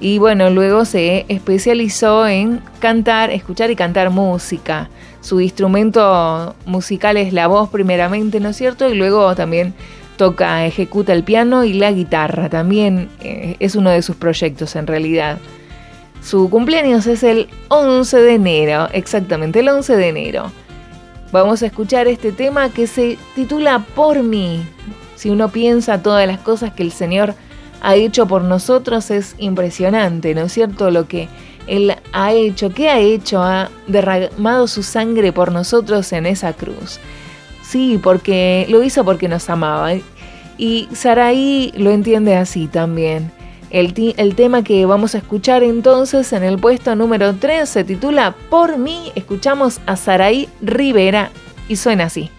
Speaker 14: y bueno, luego se especializó en cantar, escuchar y cantar música. Su instrumento musical es la voz primeramente, ¿no es cierto? Y luego también toca, ejecuta el piano y la guitarra. También eh, es uno de sus proyectos en realidad. Su cumpleaños es el 11 de enero, exactamente el 11 de enero. Vamos a escuchar este tema que se titula Por mí. Si uno piensa todas las cosas que el Señor ha hecho por nosotros es impresionante, ¿no es cierto? Lo que Él ha hecho, ¿qué ha hecho? Ha derramado su sangre por nosotros en esa cruz. Sí, porque lo hizo porque nos amaba. Y Saraí lo entiende así también. El, el, tema que vamos a escuchar entonces en el puesto número 3 se titula Por mí. Escuchamos a Saraí Rivera y suena así.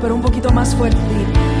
Speaker 17: Pero un poquito más fuerte.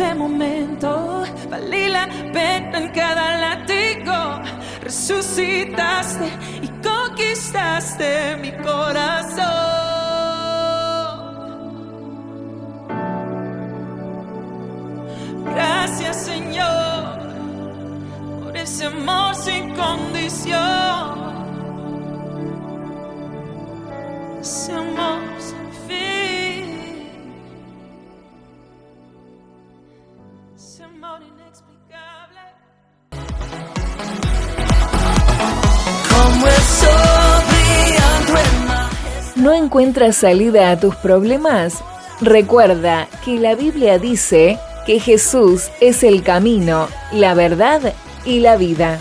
Speaker 4: Ese momento, valí la pena en cada latigo. Resucitaste y conquistaste mi corazón. Gracias Señor por ese amor sin condición.
Speaker 2: Encuentras salida a tus problemas? Recuerda que la Biblia dice que Jesús es el camino, la verdad y la vida.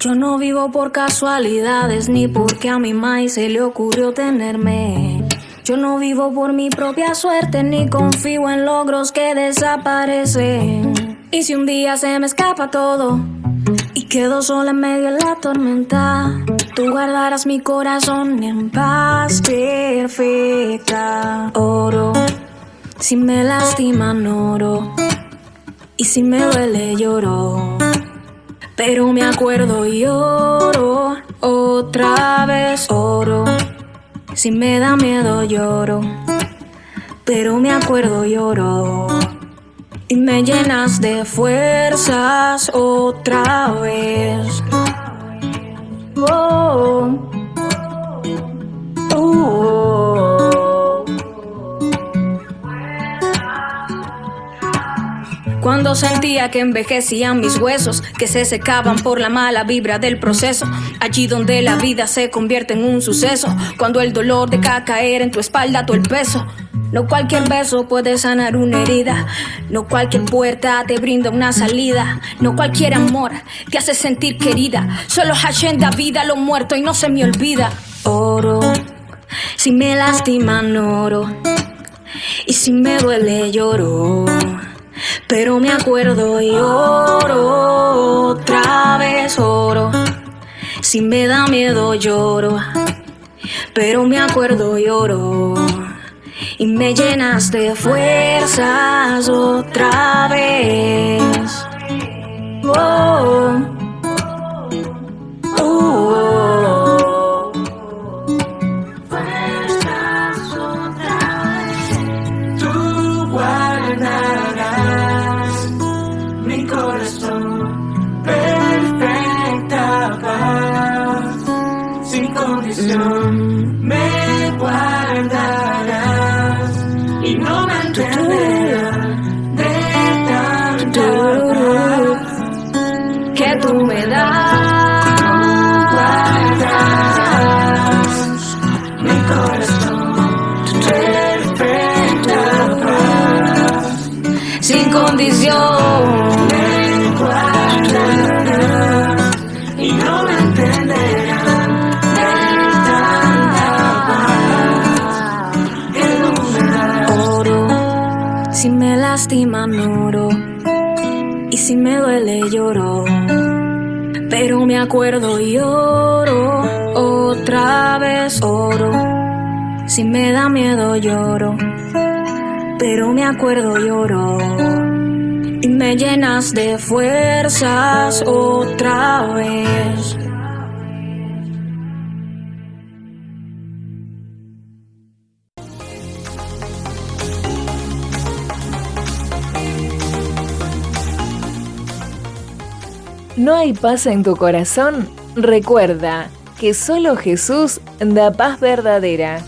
Speaker 18: Yo no vivo por casualidades ni porque a mi maíz se le ocurrió tenerme. Yo no vivo por mi propia suerte ni confío en logros que desaparecen. Y si un día se me escapa todo y quedo sola en medio de la tormenta, tú guardarás mi corazón en paz perfecta. Oro, si me lastiman oro y si me duele lloro. Pero me acuerdo y oro, otra vez oro. Si me da miedo lloro, pero me acuerdo y oro. Y me llenas de fuerzas otra vez. Oh, oh. Cuando sentía que envejecían mis huesos, que se secaban por la mala vibra del proceso, allí donde la vida se convierte en un suceso, cuando el dolor deja caer en tu espalda todo el peso. No cualquier beso puede sanar una herida, no cualquier puerta te brinda una salida, no cualquier amor te hace sentir querida, solo Hashem da vida a lo muerto y no se me olvida. Oro, si me lastiman oro, y si me duele lloro. Pero me acuerdo y oro, otra vez oro. Si me da miedo lloro, pero me acuerdo y oro. Y me llenas de fuerzas otra vez. Oh. Y si me duele lloro. Pero me acuerdo y oro, otra vez oro. Si me da miedo lloro, pero me acuerdo y oro. Y me llenas de fuerzas otra vez.
Speaker 2: ¿No hay paz en tu corazón? Recuerda que solo Jesús da paz verdadera.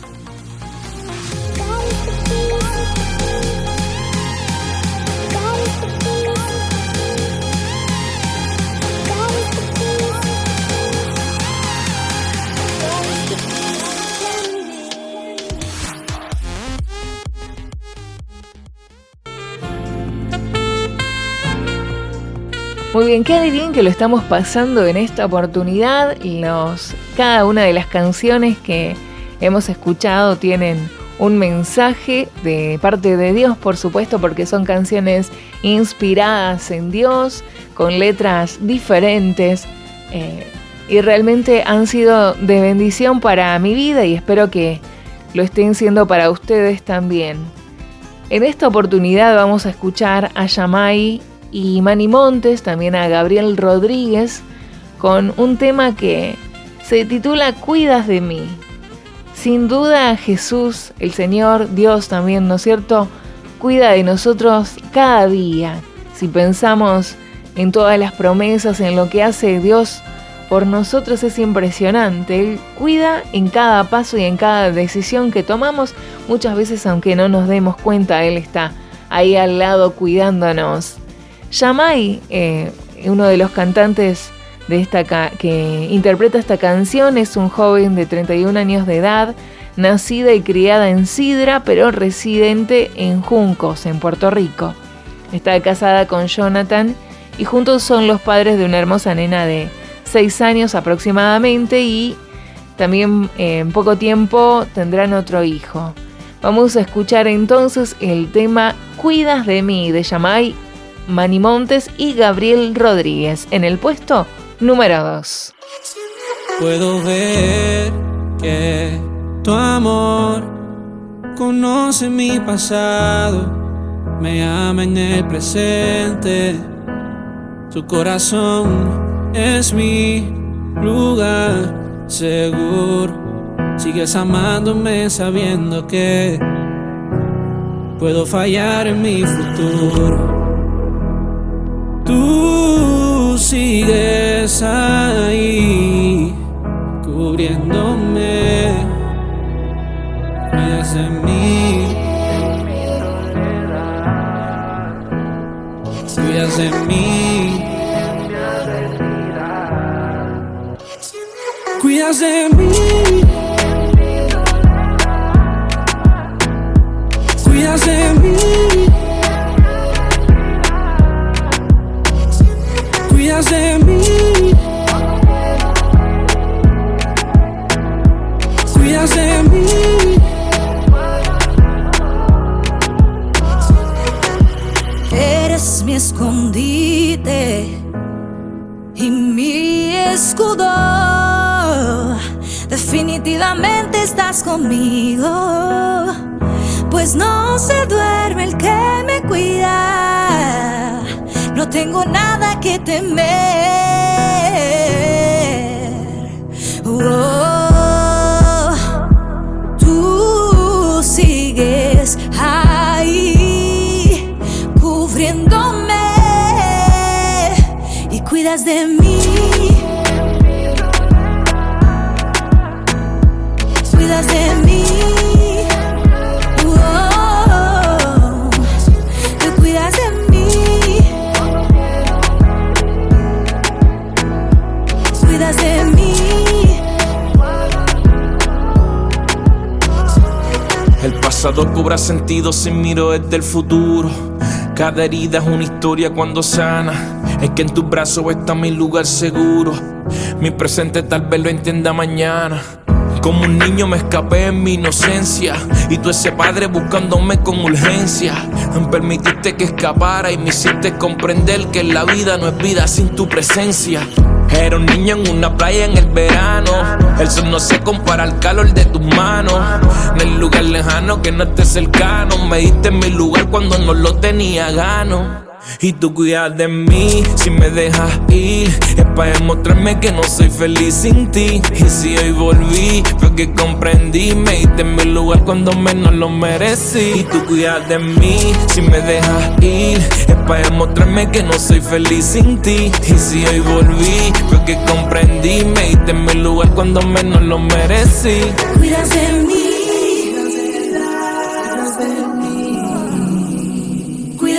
Speaker 2: Muy bien, qué bien que lo estamos pasando en esta oportunidad. Los, cada una de las canciones que hemos escuchado tienen un mensaje de parte de Dios, por supuesto, porque son canciones inspiradas en Dios, con letras diferentes. Eh, y realmente han sido de bendición para mi vida y espero que lo estén siendo para ustedes también. En esta oportunidad vamos a escuchar a Yamai y Manny Montes, también a Gabriel Rodríguez, con un tema que se titula Cuidas de mí. Sin duda Jesús, el Señor, Dios también, ¿no es cierto? Cuida de nosotros cada día. Si pensamos en todas las promesas, en lo que hace Dios por nosotros es impresionante. Él cuida en cada paso y en cada decisión que tomamos. Muchas veces, aunque no nos demos cuenta, Él está ahí al lado cuidándonos. Yamai, eh, uno de los cantantes que interpreta esta canción, es un joven de 31 años de edad, nacida y criada en Sidra, pero residente en Juncos, en Puerto Rico. Está casada con Jonathan y juntos son los padres de una hermosa nena de 6 años aproximadamente y también en poco tiempo tendrán otro hijo. Vamos a escuchar entonces el tema Cuidas de mí de Yamai Manny Montes y Gabriel Rodríguez en el puesto número 2.
Speaker 19: Puedo ver que tu amor conoce mi pasado, me ama en el presente. Tu corazón es mi lugar seguro. Sigues amándome sabiendo que puedo fallar en mi futuro. Tú sigues ahí, cubriéndome, cuidas de mí, cuidas de mí, cuidas de mí, cuidas de mí. De mí.
Speaker 20: Eres mi escondite y mi escudo. Definitivamente estás conmigo, pues no se duerme el que me cuida no tengo nada que temer. Oh, tú sigues ahí cubriéndome y cuidas de mí.
Speaker 21: Pasado cobra sentido si miro desde el futuro. Cada herida es una historia cuando sana. Es que en tus brazos está mi lugar seguro. Mi presente tal vez lo entienda mañana. Como un niño me escapé en mi inocencia Y tú ese padre buscándome con urgencia Permitiste que escapara y me hiciste comprender Que la vida no es vida sin tu presencia era un niño en una playa en el verano. El sol no se compara al calor de tus manos. En el lugar lejano que no esté cercano. Me diste mi lugar cuando no lo tenía gano. Y tú cuidas de mí si me dejas ir. Es para demostrarme que no soy feliz sin ti. Y si hoy volví, fue que comprendí. Me diste en mi lugar cuando menos lo merecí. Y tú cuidas de mí si me dejas ir. Es para demostrarme que no soy feliz sin ti. Y si hoy volví, fue que comprendí. Me diste en mi lugar cuando menos lo merecí.
Speaker 20: Cuidas de mí.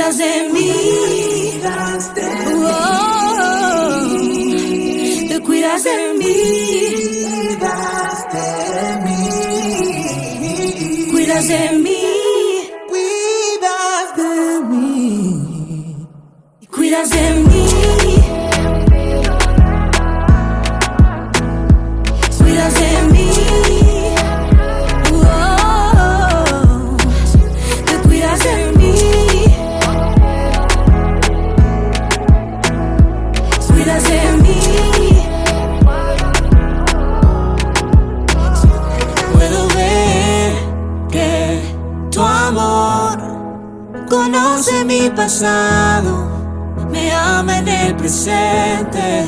Speaker 20: Cuidas de mí. Oh, tú cuidas de mí. Cuidas de mí. Cuidas de mí. Cuidas de mí.
Speaker 19: Me ama en el presente.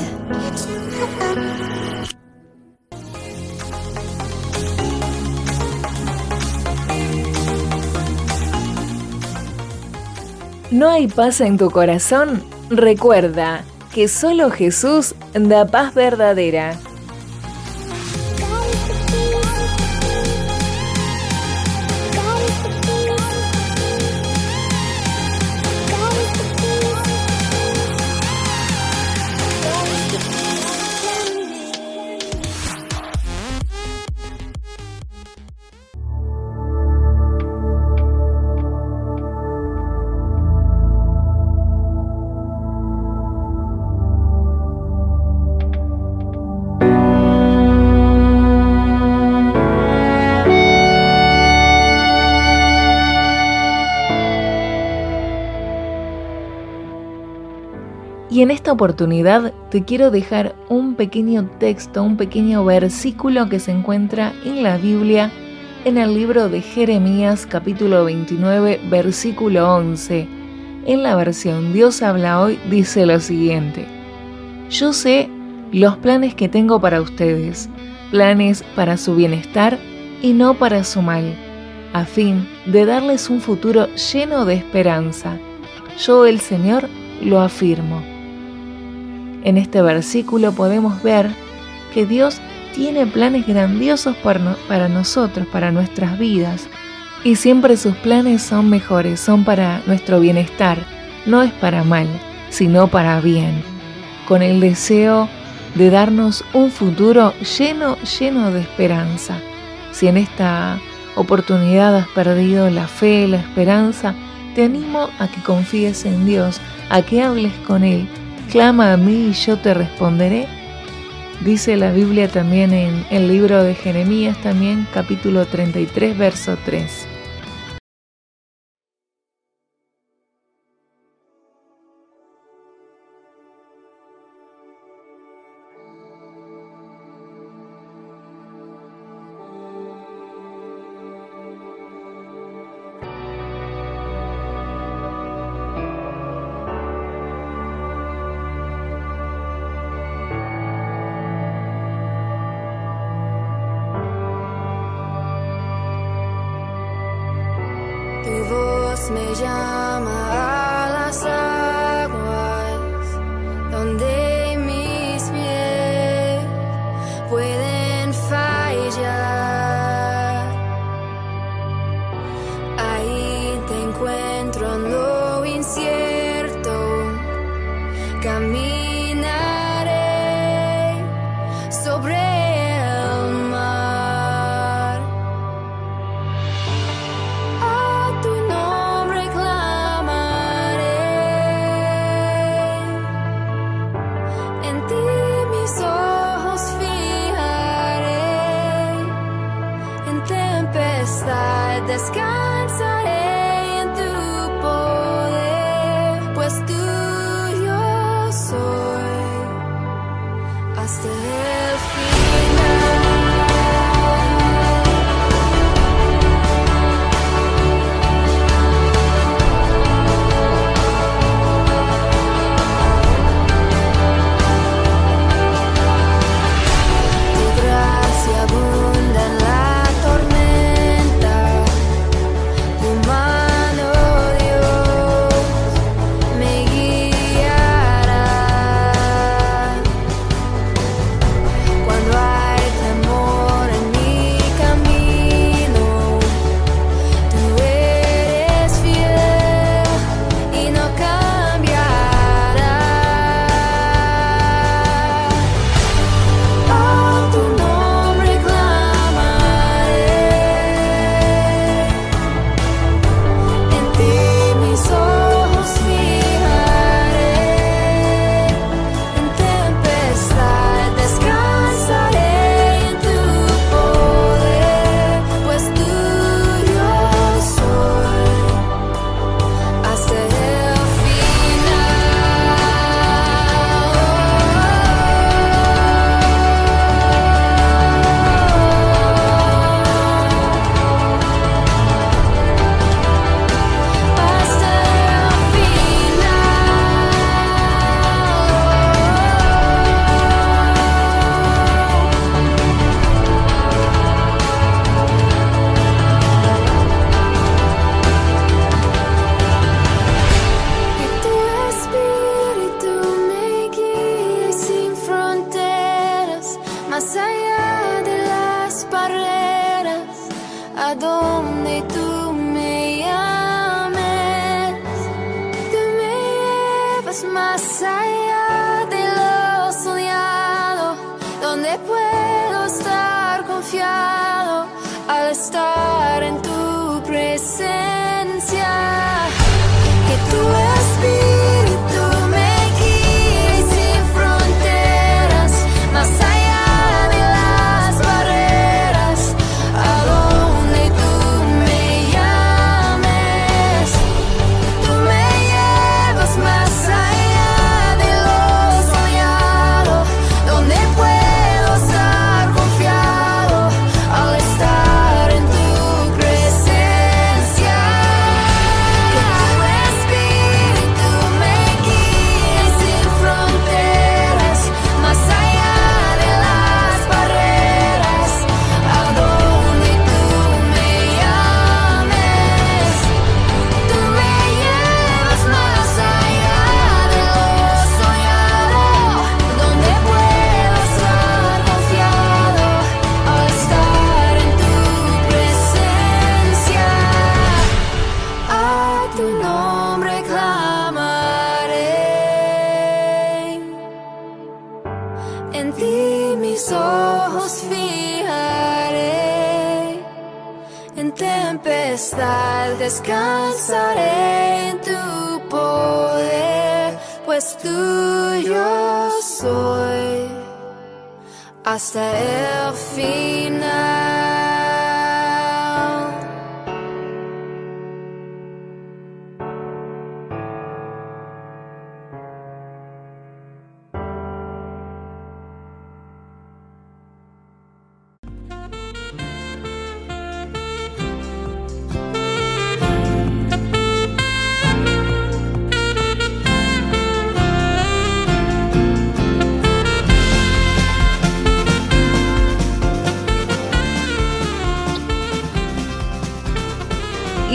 Speaker 2: ¿No hay paz en tu corazón? Recuerda que solo Jesús da paz verdadera. En esta oportunidad te quiero dejar un pequeño texto, un pequeño versículo que se encuentra en la Biblia, en el libro de Jeremías capítulo 29, versículo 11. En la versión Dios habla hoy dice lo siguiente. Yo sé los planes que tengo para ustedes, planes para su bienestar y no para su mal, a fin de darles un futuro lleno de esperanza. Yo el Señor lo afirmo. En este versículo podemos ver que Dios tiene planes grandiosos para, nosotros, para nuestras vidas, y siempre sus planes son mejores, son para nuestro bienestar, no es para mal, sino para bien, con el deseo de darnos un futuro lleno, lleno de esperanza. Si en esta oportunidad has perdido la fe, la esperanza, te animo a que confíes en Dios, a que hables con Él, Clama a mí y yo te responderé. Dice la Biblia también en el libro de Jeremías, también capítulo 33, verso 3.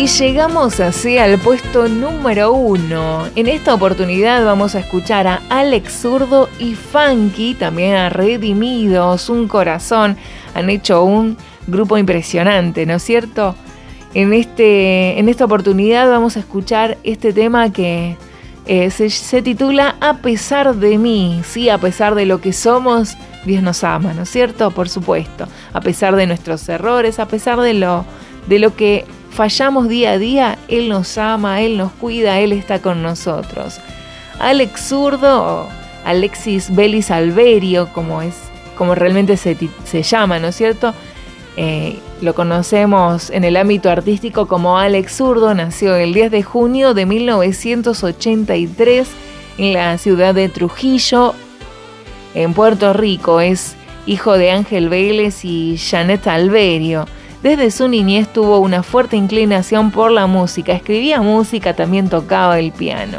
Speaker 2: Y llegamos así al puesto número uno. En esta oportunidad vamos a escuchar a Alex Zurdo y Funky, también a Redimidos, Un Corazón. Han hecho un grupo impresionante, ¿no es cierto? En, este, en esta oportunidad vamos a escuchar este tema que eh, se, se titula A pesar de mí. Sí, a pesar de lo que somos, Dios nos ama, ¿no es cierto? Por supuesto. A pesar de nuestros errores, a pesar de lo, de lo que fallamos día a día, Él nos ama, Él nos cuida, Él está con nosotros. Alex Zurdo, Alexis Belis Alberio, como, es, como realmente se, se llama, ¿no es cierto? Eh, lo conocemos en el ámbito artístico como Alex Zurdo, nació el 10 de junio de 1983 en la ciudad de Trujillo, en Puerto Rico. Es hijo de Ángel Vélez y Janet Alberio. Desde su niñez tuvo una fuerte inclinación por la música, escribía música, también tocaba el piano.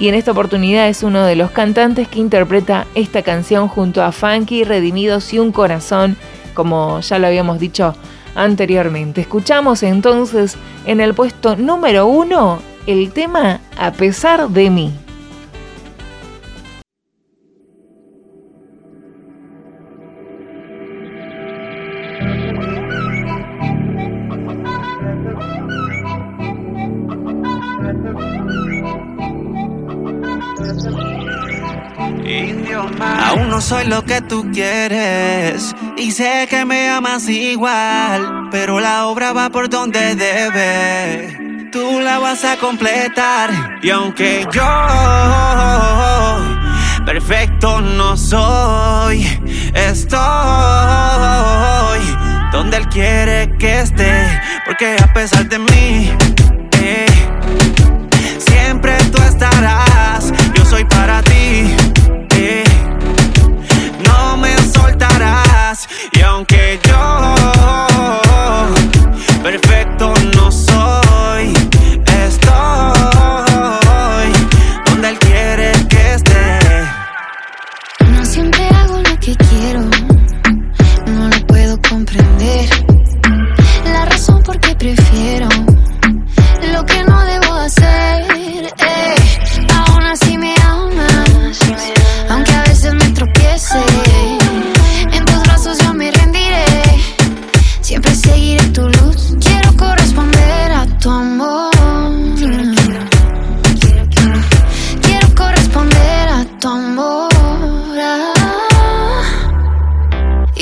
Speaker 2: Y en esta oportunidad es uno de los cantantes que interpreta esta canción junto a Funky, Redimidos y Un Corazón, como ya lo habíamos dicho anteriormente. Escuchamos entonces en el puesto número uno el tema A pesar de mí.
Speaker 15: Tú quieres y sé que me amas igual, pero la obra va por donde debe. Tú la vas a completar y aunque yo perfecto no soy, estoy donde él quiere que esté, porque a pesar de mí eh, siempre tú estarás. Yo soy para ti. Aunque yo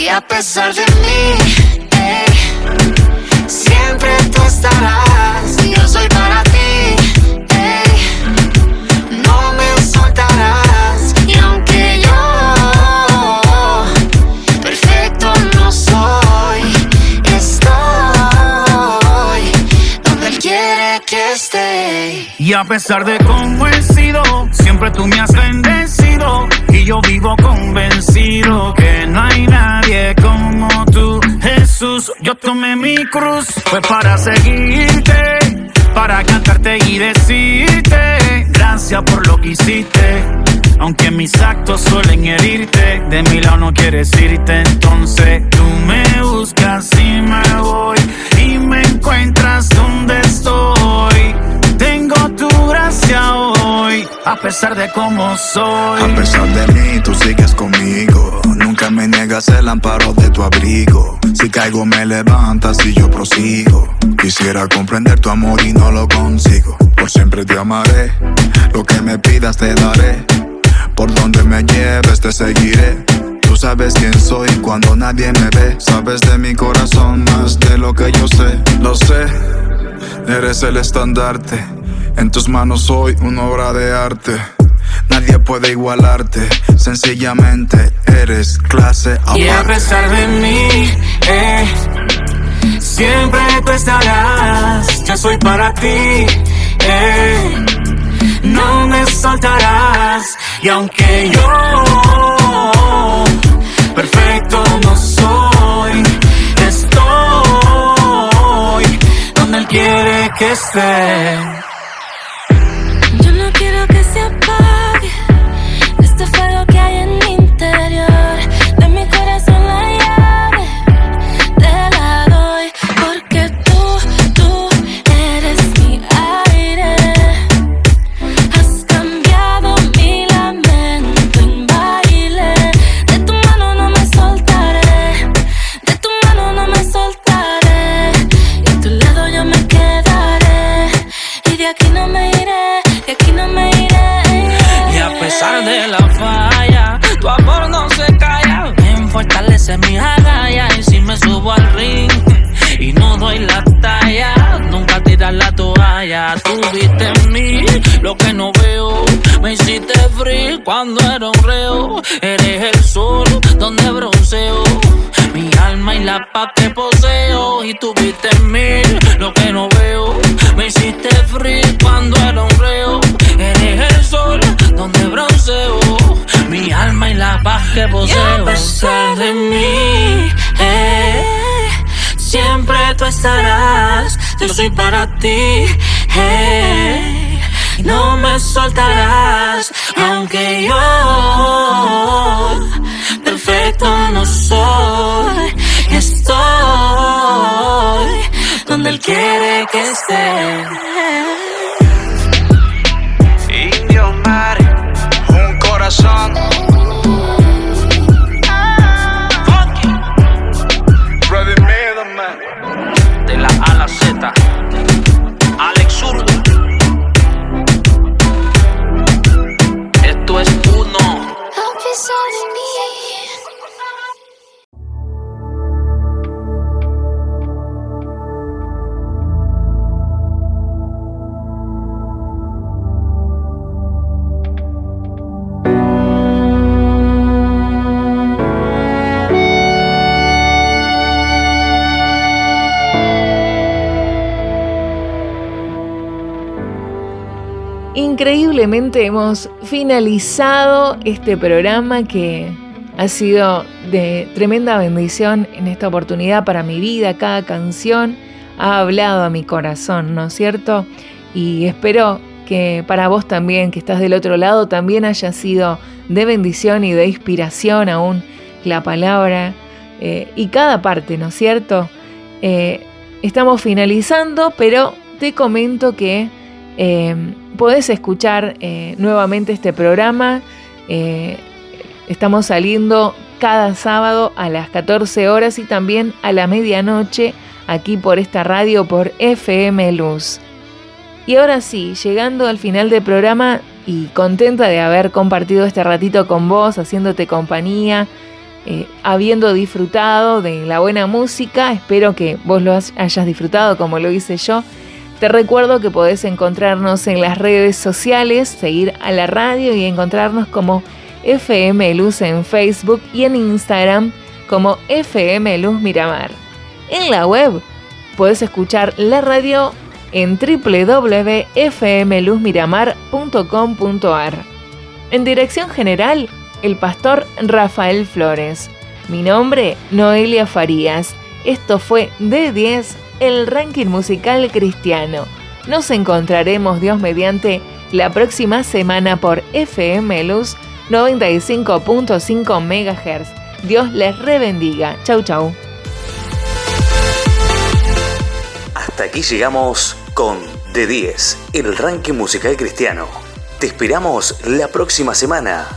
Speaker 22: a pesar de mí, eh, siempre tú estarás. Yo soy para ti, eh, no me soltarás. Y aunque yo perfecto no soy, estoy donde él quiere que esté.
Speaker 6: Y a pesar de cómo he sido, siempre tú me has bendecido. Yo vivo convencido que no hay nadie como tú, Jesús. Yo tomé mi cruz, fue para seguirte, para cantarte y decirte gracias por lo que hiciste. Aunque mis actos suelen herirte, de mi lado no quieres irte, entonces tú me buscas y me voy y me encuentras donde estoy. Tengo tu gracia a pesar de cómo soy.
Speaker 23: A pesar de mí, tú sigues conmigo. Nunca me niegas el amparo de tu abrigo. Si caigo, me levantas y yo prosigo. Quisiera comprender tu amor y no lo consigo. Por siempre te amaré. Lo que me pidas te daré. Por donde me lleves te seguiré. Tú sabes quién soy cuando nadie me ve. Sabes de mi corazón más de lo que yo sé. Lo sé, eres el estandarte. En tus manos soy una obra de arte. Nadie puede igualarte. Sencillamente eres clase
Speaker 6: Y a
Speaker 23: aparte.
Speaker 6: pesar de mí, eh, siempre tú estarás. Yo soy para ti, eh, no me soltarás. Y aunque yo perfecto no soy, estoy donde él quiere que esté.
Speaker 24: Pesar de la falla, tu amor no se calla. Me fortalece mi agallas y si me subo al ring y no doy la talla, nunca tiras la toalla. Tú viste en mí lo que no veo. Me hiciste free cuando era un reo. Eres el sol donde bronceo. Mi alma y la paz que poseo. Y tú viste en mí lo que no veo. Me hiciste free cuando era un reo. Eres el sol donde bronceo. Mi alma y la paz que
Speaker 4: Y
Speaker 24: poseo.
Speaker 4: pesar de mí, eh, siempre tú estarás. Yo soy para ti, eh, y no me soltarás. Aunque yo perfecto no soy, estoy donde él quiere que esté.
Speaker 2: Increíblemente hemos finalizado este programa que ha sido de tremenda bendición en esta oportunidad para mi vida. Cada canción ha hablado a mi corazón, ¿no es cierto? Y espero que para vos también, que estás del otro lado, también haya sido de bendición y de inspiración aún la palabra eh, y cada parte, ¿no es cierto? Eh, estamos finalizando, pero te comento que eh, podés escuchar eh, nuevamente este programa. Eh, estamos saliendo cada sábado a las 14 horas y también a la medianoche aquí por esta radio por FM Luz. Y ahora sí, llegando al final del programa y contenta de haber compartido este ratito con vos, haciéndote compañía, eh, habiendo disfrutado de la buena música. Espero que vos lo hayas disfrutado como lo hice yo. Te recuerdo que podés encontrarnos en las redes sociales, seguir a la radio y encontrarnos como FM Luz en Facebook y en Instagram como FM Luz Miramar. En la web podés escuchar la radio en www.fmluzmiramar.com.ar. En dirección general, el pastor Rafael Flores. Mi nombre, Noelia Farías. Esto fue D10, el ranking musical cristiano. Nos encontraremos, Dios mediante, la próxima semana por FM Luz 95.5 MHz. Dios les rebendiga. Chau, chau.
Speaker 1: Hasta aquí llegamos con D10, el ranking musical cristiano. Te esperamos la próxima semana.